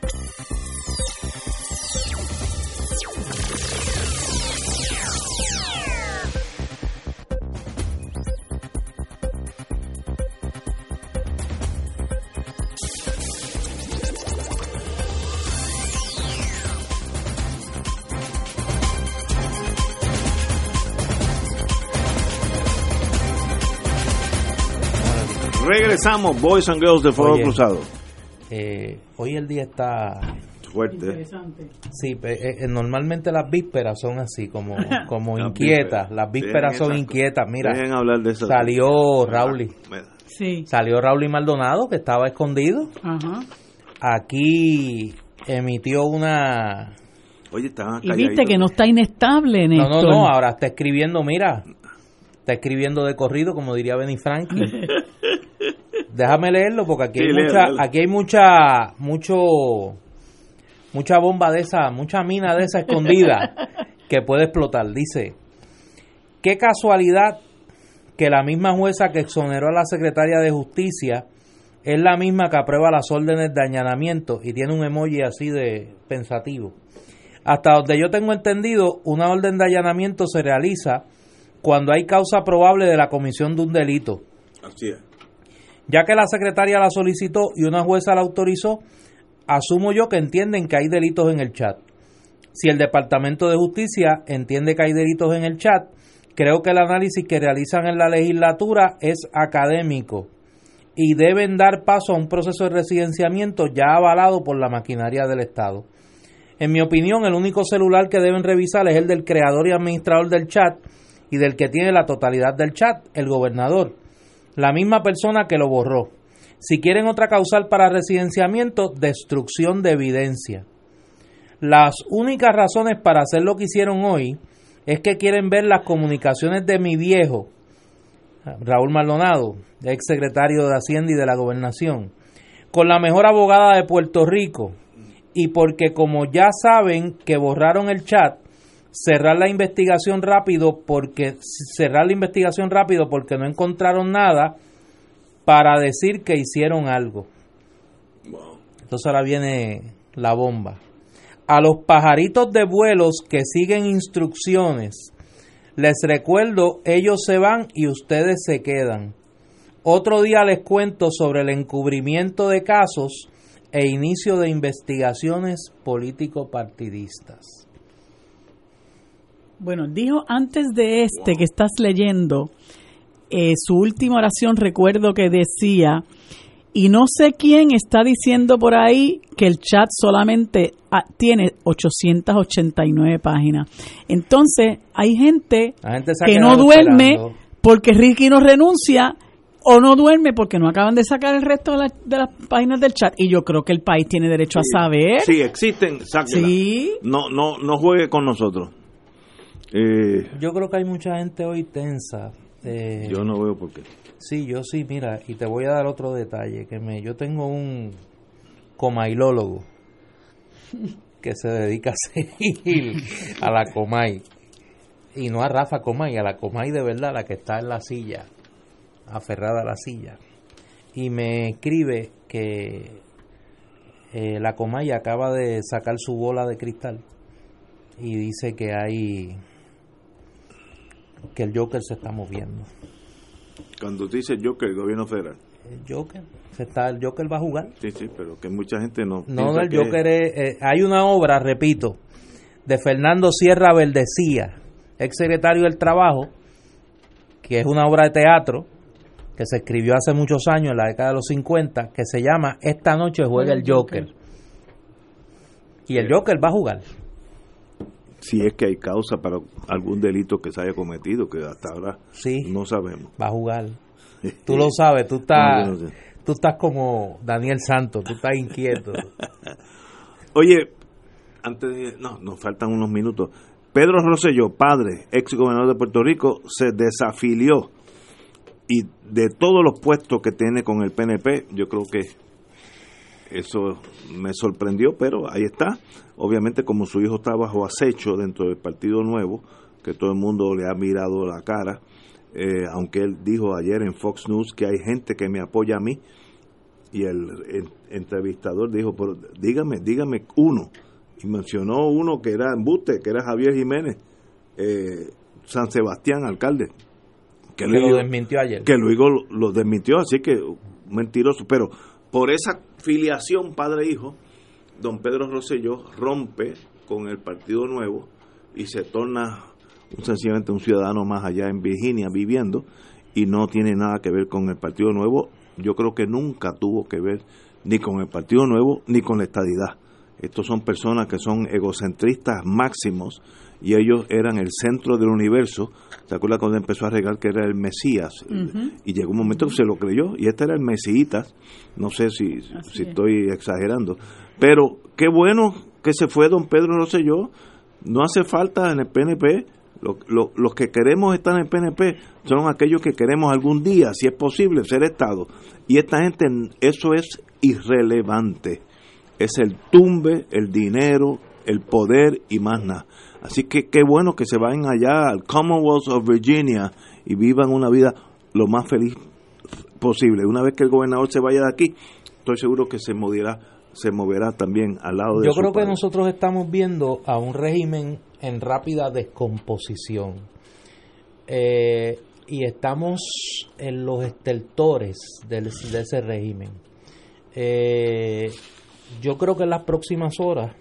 Regresamos, Boys and Girls de Fuego Oye. Cruzado. Eh, hoy el día está Fuerte. Sí, eh, eh, normalmente las vísperas son así, como, [LAUGHS] como Las inquietas. vísperas. Las vísperas Dejen son esas inquietas. Mira, Dejen hablar de eso. salió Raúl. Sí. Salió Raúl y Maldonado, que estaba escondido. Ajá. Aquí emitió una... Oye, estaban Y viste que no está inestable, No, Néstor. no, no, ahora está escribiendo, mira, está escribiendo de corrido, como diría Benny Franklin. [LAUGHS] Déjame leerlo porque aquí hay Sí, mucha, léelo. aquí hay mucha, mucho, mucha bomba de esa, mucha mina de esa escondida [LAUGHS] que puede explotar. Dice, qué casualidad que la misma jueza que exoneró a la secretaria de justicia es la misma que aprueba las órdenes de allanamiento y tiene un emoji así de pensativo. Hasta donde yo tengo entendido, una orden de allanamiento se realiza cuando hay causa probable de la comisión de un delito. Así es. Ya que la secretaria la solicitó y una jueza la autorizó, asumo yo que entienden que hay delitos en el chat. Si el Departamento de Justicia entiende que hay delitos en el chat, creo que el análisis que realizan en la legislatura es académico y deben dar paso a un proceso de residenciamiento ya avalado por la maquinaria del Estado. En mi opinión, el único celular que deben revisar es el del creador y administrador del chat y del que tiene la totalidad del chat, el gobernador, la misma persona que lo borró. Si quieren otra causal para residenciamiento, destrucción de evidencia. Las únicas razones para hacer lo que hicieron hoy es que quieren ver las comunicaciones de mi viejo, Raúl Maldonado, ex secretario de Hacienda y de la Gobernación, con la mejor abogada de Puerto Rico, y porque como ya saben que borraron el chat, cerrar la investigación rápido porque cerrar la investigación rápido porque no encontraron nada para decir que hicieron algo. Entonces ahora viene la bomba. A los pajaritos de vuelos que siguen instrucciones, les recuerdo, ellos se van y ustedes se quedan. Otro día les cuento sobre el encubrimiento de casos e inicio de investigaciones político-partidistas. Bueno, dijo antes de este que estás leyendo, eh, su última oración recuerdo que decía, y no sé quién está diciendo por ahí que el chat solamente ah, tiene 889 páginas. Entonces, hay gente, que no duerme esperando. porque Ricky no renuncia o no duerme porque no acaban de sacar el resto de, la- de las páginas del chat. Y yo creo que el país tiene derecho a saber. Sí, existen, sáquela. Sí. No, no, no juegue con nosotros. Eh, Yo creo que hay mucha gente hoy tensa. eh, yo no veo por qué. Sí, yo sí, mira, y te voy a dar otro detalle, que me, yo tengo un comailólogo [LAUGHS] que se dedica a seguir a la comay, y no a Rafa Comay, a la comay de verdad, la que está en la silla, aferrada a la silla, y me escribe que eh, la comay acaba de sacar su bola de cristal y dice que hay que el Joker se está moviendo. Cuando dice yo que el gobierno federal. El Joker, se está, el Joker va a jugar. Sí, sí, pero que mucha gente no. No, el Joker es, eh, hay una obra, repito, de Fernando Sierra Verdecía, ex secretario del Trabajo, que es una obra de teatro que se escribió hace muchos años, en la década de los 50, que se llama Esta noche juega el Joker. Y el Joker va a jugar. Si es que hay causa para algún delito que se haya cometido, que hasta ahora Sí, no sabemos. va a jugar. [LAUGHS] Tú lo sabes, tú estás, No, yo no sé. tú estás como Daniel Santos, tú estás inquieto. [LAUGHS] Oye, antes de. No, nos faltan unos minutos. Pedro Rosselló, padre, ex gobernador de Puerto Rico, se desafilió. Y de todos los puestos que tiene con el PNP, yo creo que eso me sorprendió, pero ahí está. Obviamente, como su hijo está bajo acecho dentro del Partido Nuevo, que todo el mundo le ha mirado la cara, eh, aunque él dijo ayer en Fox News que hay gente que me apoya a mí, y el, el entrevistador dijo, pero dígame, dígame uno. Y mencionó uno que era embuste, que era Javier Jiménez, eh, San Sebastián, alcalde. Que luego- lo desmintió ayer. que luego lo, lo desmintió, así que mentiroso. Pero por esa filiación padre-hijo, don Pedro Rosselló rompe con el Partido Nuevo y se torna sencillamente un ciudadano más allá en Virginia viviendo y no tiene nada que ver con el Partido Nuevo yo creo que nunca tuvo que ver ni con el Partido Nuevo ni con la estadidad. Estos son personas que son egocentristas máximos y ellos eran el centro del universo. ¿Se acuerda cuando empezó a regar que era el Mesías? Y llegó un momento que se lo creyó y este era el Mesías. No sé si, si estoy exagerando. Pero qué bueno que se fue don Pedro Rosselló. No hace falta en el PNP. los que queremos estar en el PNP son aquellos que queremos algún día, si es posible, ser Estado. Y esta gente, eso es irrelevante. Es el tumbe, el dinero, el poder y más nada. Así que qué bueno que se vayan allá al Commonwealth of Virginia y vivan una vida lo más feliz posible. Una vez que el gobernador se vaya de aquí, estoy seguro que se moverá, se moverá también al lado de Yo creo que nosotros estamos viendo a un régimen en rápida descomposición. Eh, y estamos en los estertores de ese régimen. Eh, yo creo que en las próximas horas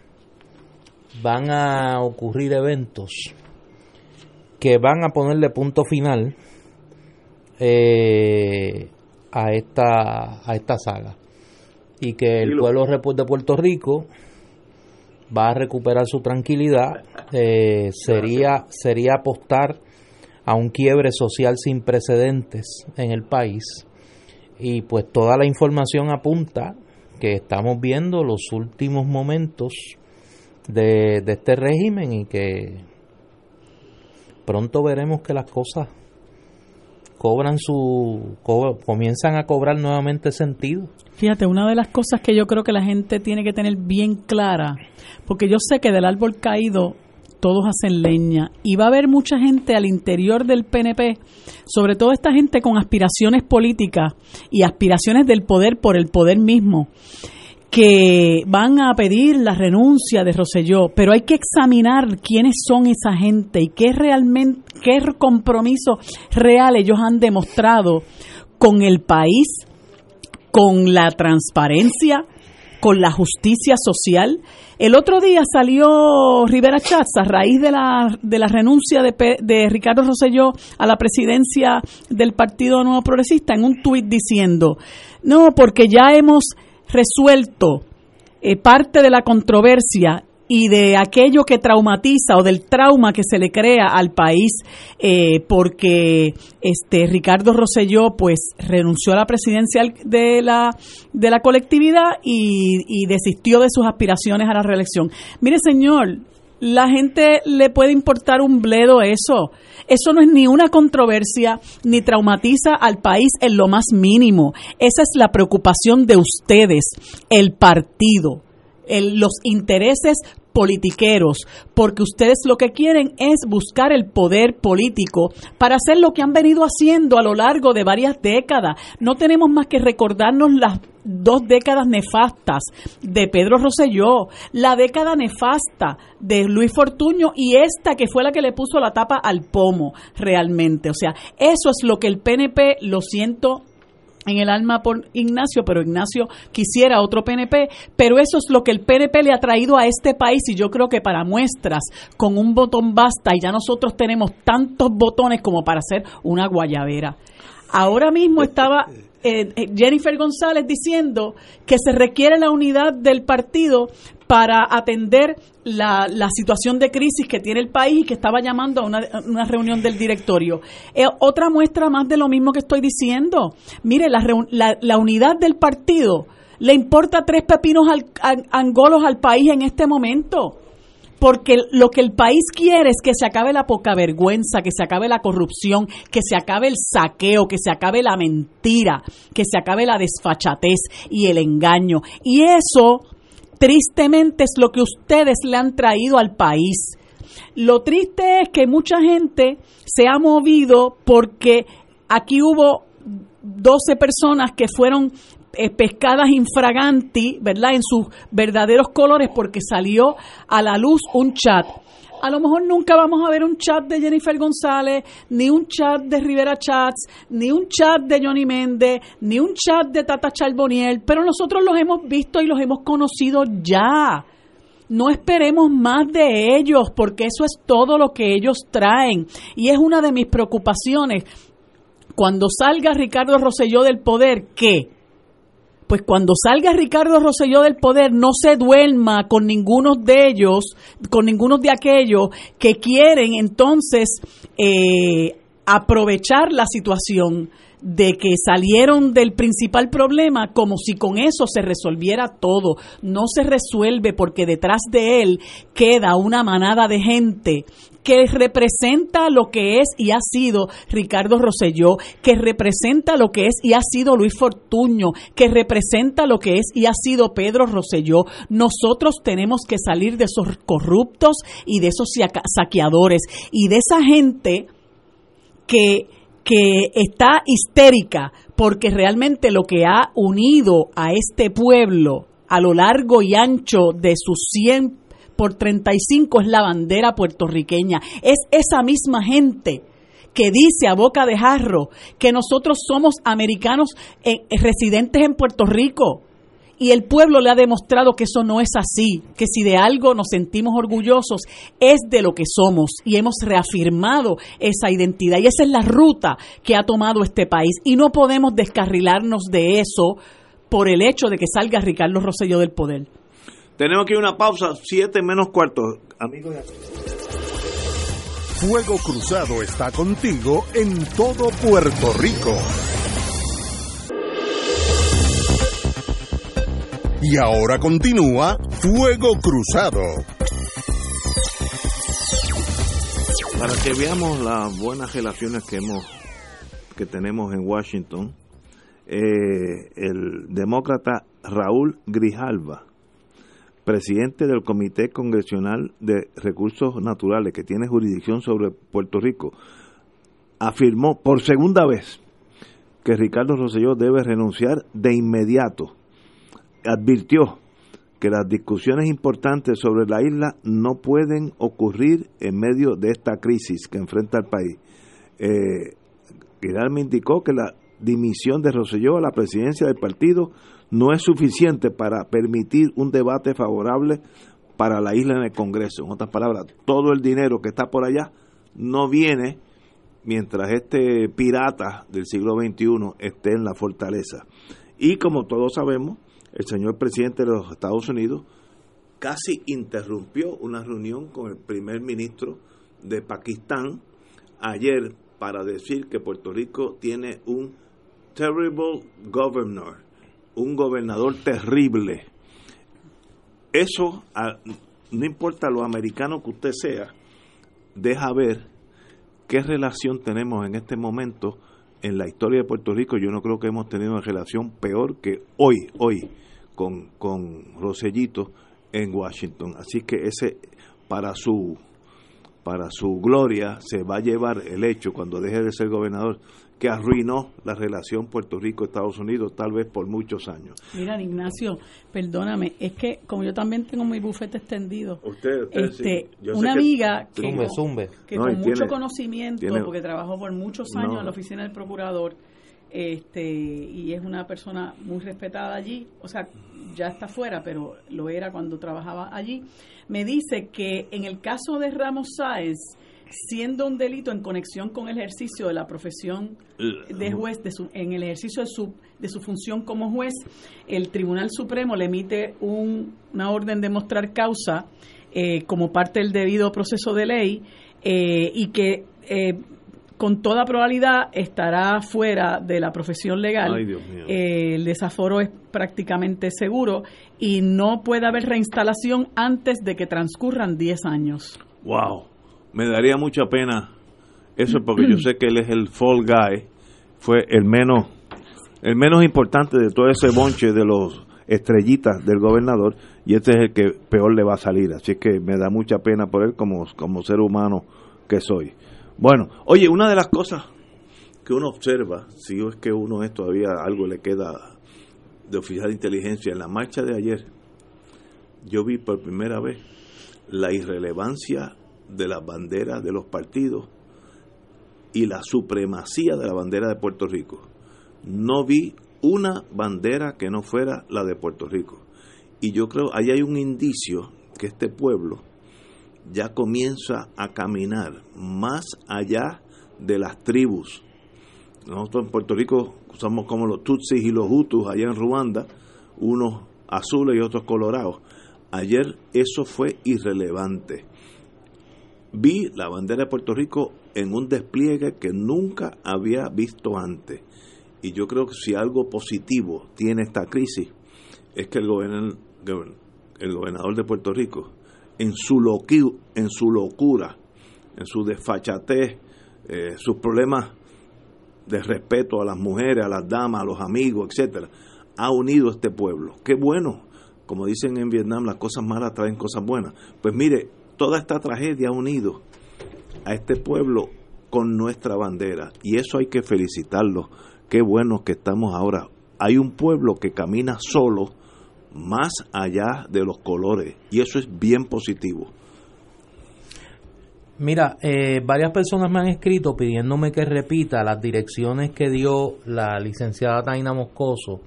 van a ocurrir eventos que van a ponerle punto final eh, a esta a esta saga. Y que el pueblo de Puerto Rico va a recuperar su tranquilidad eh, sería sería apostar a un quiebre social sin precedentes en el país. Y pues toda la información apunta que estamos viendo los últimos momentos de, este régimen y que pronto veremos que las cosas cobran su comienzan a cobrar nuevamente sentido. Fíjate, una de las cosas que yo creo que la gente tiene que tener bien clara, porque yo sé que del árbol caído todos hacen leña y va a haber mucha gente al interior del PNP, sobre todo esta gente con aspiraciones políticas y aspiraciones del poder por el poder mismo que van a pedir la renuncia de Roselló, pero hay que examinar quiénes son esa gente y qué realmente, qué compromiso real ellos han demostrado con el país, con la transparencia, con la justicia social. El otro día salió Rivera Chats a raíz de la, de la renuncia de, de Ricardo Rosselló a la presidencia del Partido Nuevo Progresista en un tuit diciendo, no, porque ya hemos resuelto eh, parte de la controversia y de aquello que traumatiza o del trauma que se le crea al país eh, porque este Ricardo Rosselló pues renunció a la presidencia de la de la colectividad y, y desistió de sus aspiraciones a la reelección. Mire señor, la gente le puede importar un bledo eso. Eso no es ni una controversia, ni traumatiza al país en lo más mínimo. Esa es la preocupación de ustedes, el partido, los intereses politiqueros, porque ustedes lo que quieren es buscar el poder político para hacer lo que han venido haciendo a lo largo de varias décadas. No tenemos más que recordarnos las dos décadas nefastas de Pedro Rosselló, la década nefasta de Luis Fortuño y esta que fue la que le puso la tapa al pomo realmente. O sea, eso es lo que el PNP, lo siento en el alma por Ignacio, pero Ignacio quisiera otro PNP, pero eso es lo que el PNP le ha traído a este país y yo creo que para muestras con un botón basta y ya nosotros tenemos tantos botones como para hacer una guayabera. Ahora mismo estaba eh, eh, Jennifer González diciendo que se requiere la unidad del partido para atender la, situación de crisis que tiene el país y que estaba llamando a una, reunión del directorio. Eh, otra muestra más de lo mismo que estoy diciendo. Mire, la, la, unidad del partido le importa tres pepinos angolos al país en este momento porque lo que el país quiere es que se acabe la poca vergüenza, que se acabe la corrupción, que se acabe el saqueo, que se acabe la mentira, que se acabe la desfachatez y el engaño. Y eso, tristemente, es lo que ustedes le han traído al país. Lo triste es que mucha gente se ha movido porque aquí hubo 12 personas que fueron eh, pescadas infraganti, ¿verdad? En sus verdaderos colores porque salió a la luz un chat. A lo mejor nunca vamos a ver un chat de Jennifer González, ni un chat de Rivera Chats, ni un chat de Johnny Méndez, ni un chat de Tata Charboniel, pero nosotros los hemos visto y los hemos conocido ya. No esperemos más de ellos, porque eso es todo lo que ellos traen. Y es una de mis preocupaciones Cuando salga Ricardo Rosselló del poder, ¿qué? Pues cuando salga Ricardo Rosselló del poder, no se duerma con ninguno de ellos, con ninguno de aquellos que quieren entonces eh, aprovechar la situación de que salieron del principal problema como si con eso se resolviera todo. No se resuelve porque detrás de él queda una manada de gente que representa lo que es y ha sido Ricardo Rosselló, que representa lo que es y ha sido Luis Fortuño, que representa lo que es y ha sido Pedro Rosselló. Nosotros tenemos que salir de esos corruptos y de esos saqueadores y de esa gente que que está histérica porque realmente lo que ha unido a este pueblo a lo largo y ancho de sus 100 por 35 es la bandera puertorriqueña. Es esa misma gente que dice a boca de jarro que nosotros somos americanos eh, residentes en Puerto Rico y el pueblo le ha demostrado que eso no es así, que si de algo nos sentimos orgullosos es de lo que somos y hemos reafirmado esa identidad. Y esa es la ruta que ha tomado este país. Y no podemos descarrilarnos de eso por el hecho de que salga Ricardo Rosselló del poder. Tenemos aquí una pausa, siete menos cuarto. Amigos Fuego Cruzado está contigo en todo Puerto Rico. Y ahora continúa Fuego Cruzado. Para que veamos las buenas relaciones que hemos que tenemos en Washington, eh, el demócrata Raúl Grijalva, presidente del Comité Congresional de Recursos Naturales que tiene jurisdicción sobre Puerto Rico, afirmó por segunda vez que Ricardo Rosselló debe renunciar de inmediato advirtió que las discusiones importantes sobre la isla no pueden ocurrir en medio de esta crisis que enfrenta el país. Eh, me indicó que la dimisión de Roselló a la presidencia del partido no es suficiente para permitir un debate favorable para la isla en el Congreso. En otras palabras, todo el dinero que está por allá no viene mientras este pirata del siglo XXI esté en la fortaleza. Y como todos sabemos, el señor presidente de los Estados Unidos casi interrumpió una reunión con el primer ministro de Pakistán ayer para decir que Puerto Rico tiene un terrible governor, un gobernador terrible. Eso, no importa lo americano que usted sea, deja ver qué relación tenemos en este momento en la historia de Puerto Rico yo no creo que hemos tenido una relación peor que hoy, hoy, con, con Rosellito en Washington. Así que ese, para su, para su gloria, se va a llevar el hecho, cuando deje de ser gobernador, que arruinó la relación Puerto Rico-Estados Unidos, tal vez por muchos años. Mira, Ignacio, perdóname, es que como yo también tengo mi bufete extendido, este, una amiga que, con, mucho conocimiento, porque trabajó por muchos años en la oficina del procurador, este y es una persona muy respetada allí, o sea, ya está fuera, pero lo era cuando trabajaba allí, me dice que en el caso de Ramos Sáez, siendo un delito en conexión con el ejercicio de la profesión de juez, de su, en el ejercicio de su, de su función como juez, el Tribunal Supremo le emite un, una orden de mostrar causa eh, como parte del debido proceso de ley eh, y que eh, con toda probabilidad estará fuera de la profesión legal. el desaforo es prácticamente seguro y no puede haber reinstalación antes de que transcurran 10 años. ¡Wow! me daría mucha pena eso porque yo sé que él es el fall guy, fue el menos el menos importante de todo ese bonche de los estrellitas del gobernador y este es el que peor le va a salir, así que me da mucha pena por él como, como ser humano que soy. Bueno, oye, una de las cosas que uno observa, si es que uno es todavía algo le queda de oficial de inteligencia, en la marcha de ayer, yo vi por primera vez la irrelevancia de las banderas de los partidos y la supremacía de la bandera de Puerto Rico. No vi una bandera que no fuera la de Puerto Rico. Y yo creo, ahí hay un indicio que este pueblo ya comienza a caminar más allá de las tribus. nosotros en Puerto Rico somos como los Tutsis y los Hutus allá en Ruanda, unos azules y otros colorados. Ayer eso fue irrelevante. Vi la bandera de Puerto Rico en un despliegue que nunca había visto antes. Y yo creo que si algo positivo tiene esta crisis es que el, gobernador, el gobernador de Puerto Rico, en su, en su locura, en su desfachatez, eh, sus problemas de respeto a las mujeres, a las damas, a los amigos, etcétera, ha unido a este pueblo. Qué bueno. Como dicen en Vietnam, las cosas malas traen cosas buenas. Pues mire, toda esta tragedia ha unido a este pueblo con nuestra bandera y eso hay que felicitarlo. Qué bueno que estamos ahora. Hay un pueblo que camina solo más allá de los colores y eso es bien positivo. Mira, eh, varias personas me han escrito pidiéndome que repita las direcciones que dio la licenciada Taina Moscoso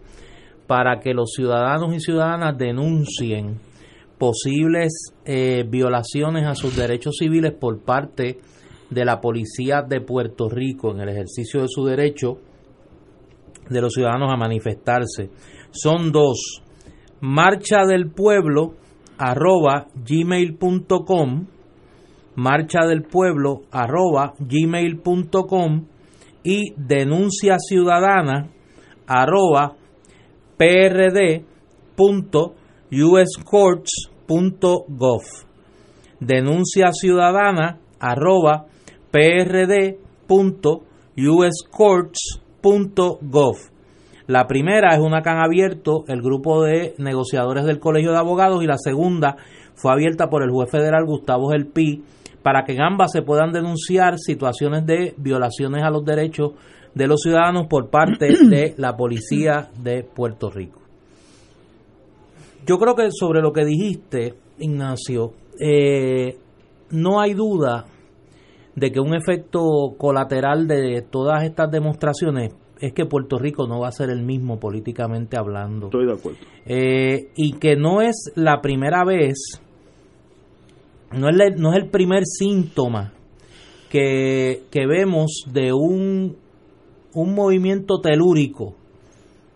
para que los ciudadanos y ciudadanas denuncien posibles eh, violaciones a sus derechos civiles por parte de la policía de Puerto Rico en el ejercicio de su derecho de los ciudadanos a manifestarse. Son dos. Marcha del pueblo arroba gmail.com marcha del pueblo arroba gmail.com y denuncia ciudadana arroba prd.uscourts.gov denuncia ciudadana arroba prd.uscourts.gov la primera es una can abierto el grupo de negociadores del Colegio de Abogados y la segunda fue abierta por el juez federal Gustavo Gelpi para que en ambas se puedan denunciar situaciones de violaciones a los derechos de los ciudadanos por parte [CLEARS THROAT] de la policía de Puerto Rico. Yo creo que sobre lo que dijiste, Ignacio, eh, no hay duda de que un efecto colateral de todas estas demostraciones es que Puerto Rico no va a ser el mismo políticamente hablando. Estoy de acuerdo. Eh, y que no es la primera vez no es, no es el primer síntoma que, vemos de un, un movimiento telúrico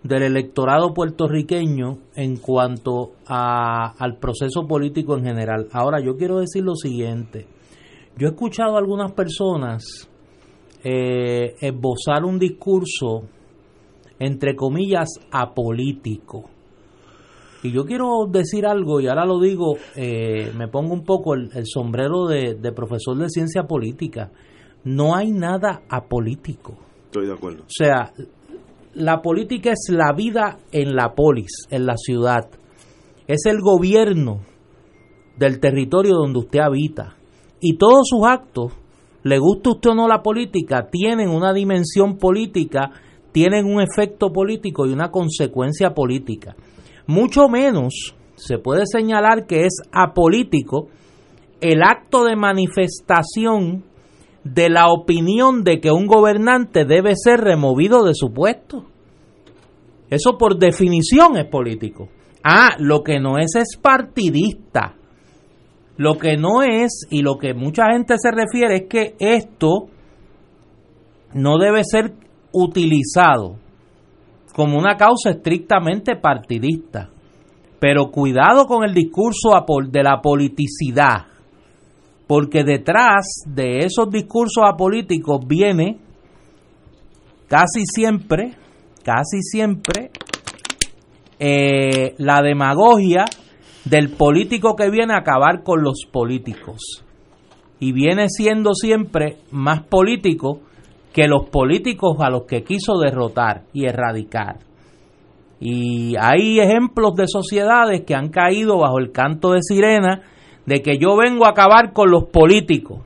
del electorado puertorriqueño en cuanto a, al proceso político en general. Ahora, yo quiero decir lo siguiente. Yo he escuchado a algunas personas eh, esbozar un discurso, entre comillas, apolítico. Y yo quiero decir algo, y ahora lo digo, eh, me pongo un poco el, sombrero de, profesor de ciencia política. No hay nada apolítico. Estoy de acuerdo. O sea, la política es la vida en la polis, en la ciudad. Es el gobierno del territorio donde usted habita. Y todos sus actos, le guste usted o no la política, tienen una dimensión política, tienen un efecto político y una consecuencia política. Mucho menos se puede señalar que es apolítico el acto de manifestación de la opinión de que un gobernante debe ser removido de su puesto. Eso por definición es político. Ah, lo que no es es partidista. Lo que no es y lo que mucha gente se refiere es que esto no debe ser utilizado como una causa estrictamente partidista. Pero cuidado con el discurso de la politicidad, porque detrás de esos discursos apolíticos viene casi siempre, casi siempre, eh, la demagogia del político que viene a acabar con los políticos. Y viene siendo siempre más político que los políticos a los que quiso derrotar y erradicar. Y hay ejemplos de sociedades que han caído bajo el canto de sirena de que yo vengo a acabar con los políticos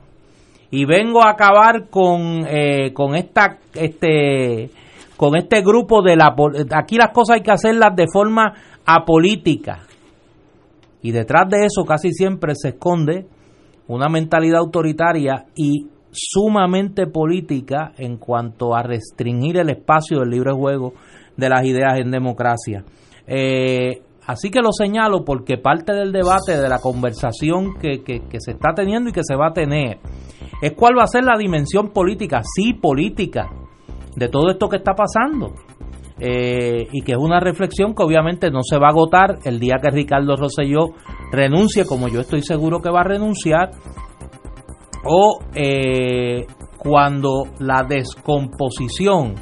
y vengo a acabar con, eh, con esta este con este grupo de la aquí las cosas hay que hacerlas de forma apolítica y detrás de eso casi siempre se esconde una mentalidad autoritaria y sumamente política en cuanto a restringir el espacio del libre juego de las ideas en democracia. Eh, así que lo señalo porque parte del debate, de la conversación que, que, que, se está teniendo y que se va a tener, es cuál va a ser la dimensión política, sí política, de todo esto que está pasando. Eh, y que es una reflexión que obviamente no se va a agotar el día que Ricardo Rosselló renuncie, como yo estoy seguro que va a renunciar, o eh, cuando la descomposición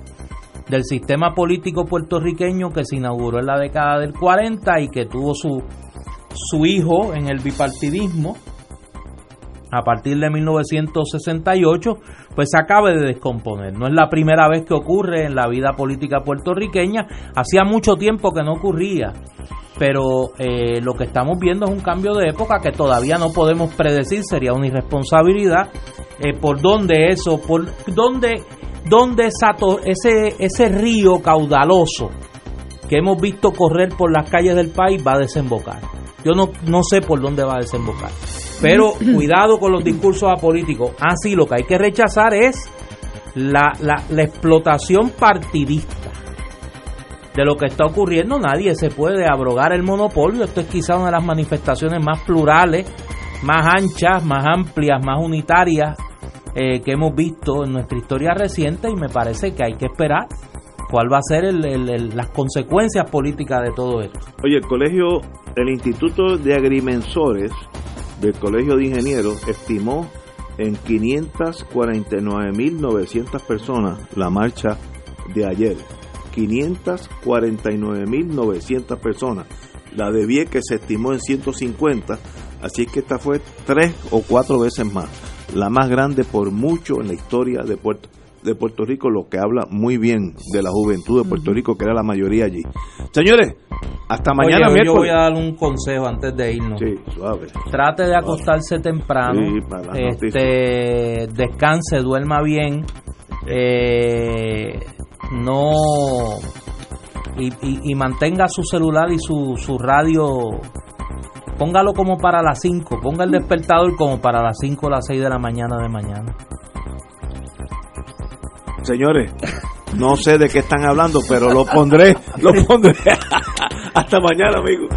del sistema político puertorriqueño que se inauguró en la década del 40 y que tuvo su, su hijo en el bipartidismo a partir de 1968, pues se acabe de descomponer. No es la primera vez que ocurre en la vida política puertorriqueña, hacía mucho tiempo que no ocurría, pero eh, lo que estamos viendo es un cambio de época que todavía no podemos predecir, sería una irresponsabilidad, eh, por dónde eso, por dónde, dónde esa, ese, ese río caudaloso que hemos visto correr por las calles del país va a desembocar. Yo no, no sé por dónde va a desembocar. Pero [CLEARS THROAT] cuidado con los discursos apolíticos. Ah, sí, lo que hay que rechazar es la, la, la explotación partidista de lo que está ocurriendo. Nadie se puede abrogar el monopolio. Esto es quizá una de las manifestaciones más plurales, más anchas, más amplias, más unitarias eh, que hemos visto en nuestra historia reciente y me parece que hay que esperar cuál va a ser el, el, el, las consecuencias políticas de todo esto. Oye, el colegio, el Instituto de Agrimensores del Colegio de Ingenieros estimó en 549.900 personas la marcha de ayer. 549.900 personas. La de Vieques se estimó en 150, así que esta fue tres o cuatro veces más. La más grande por mucho en la historia de Puerto, de Puerto Rico, lo que habla muy bien de la juventud de Puerto Rico, que era la mayoría allí. Señores, hasta mañana Oye, miércoles. Yo voy a dar un consejo antes de irnos. Sí, suave. Trate de acostarse temprano, Sí, para este, descanse, duerma bien, eh, no y, y- y mantenga su celular y su, su radio, póngalo como para las 5, ponga el despertador como para las 5 o las 6 de la mañana de mañana. Señores, no sé de qué están hablando, pero lo pondré, lo pondré. [LAUGHS] Hasta mañana, amigos.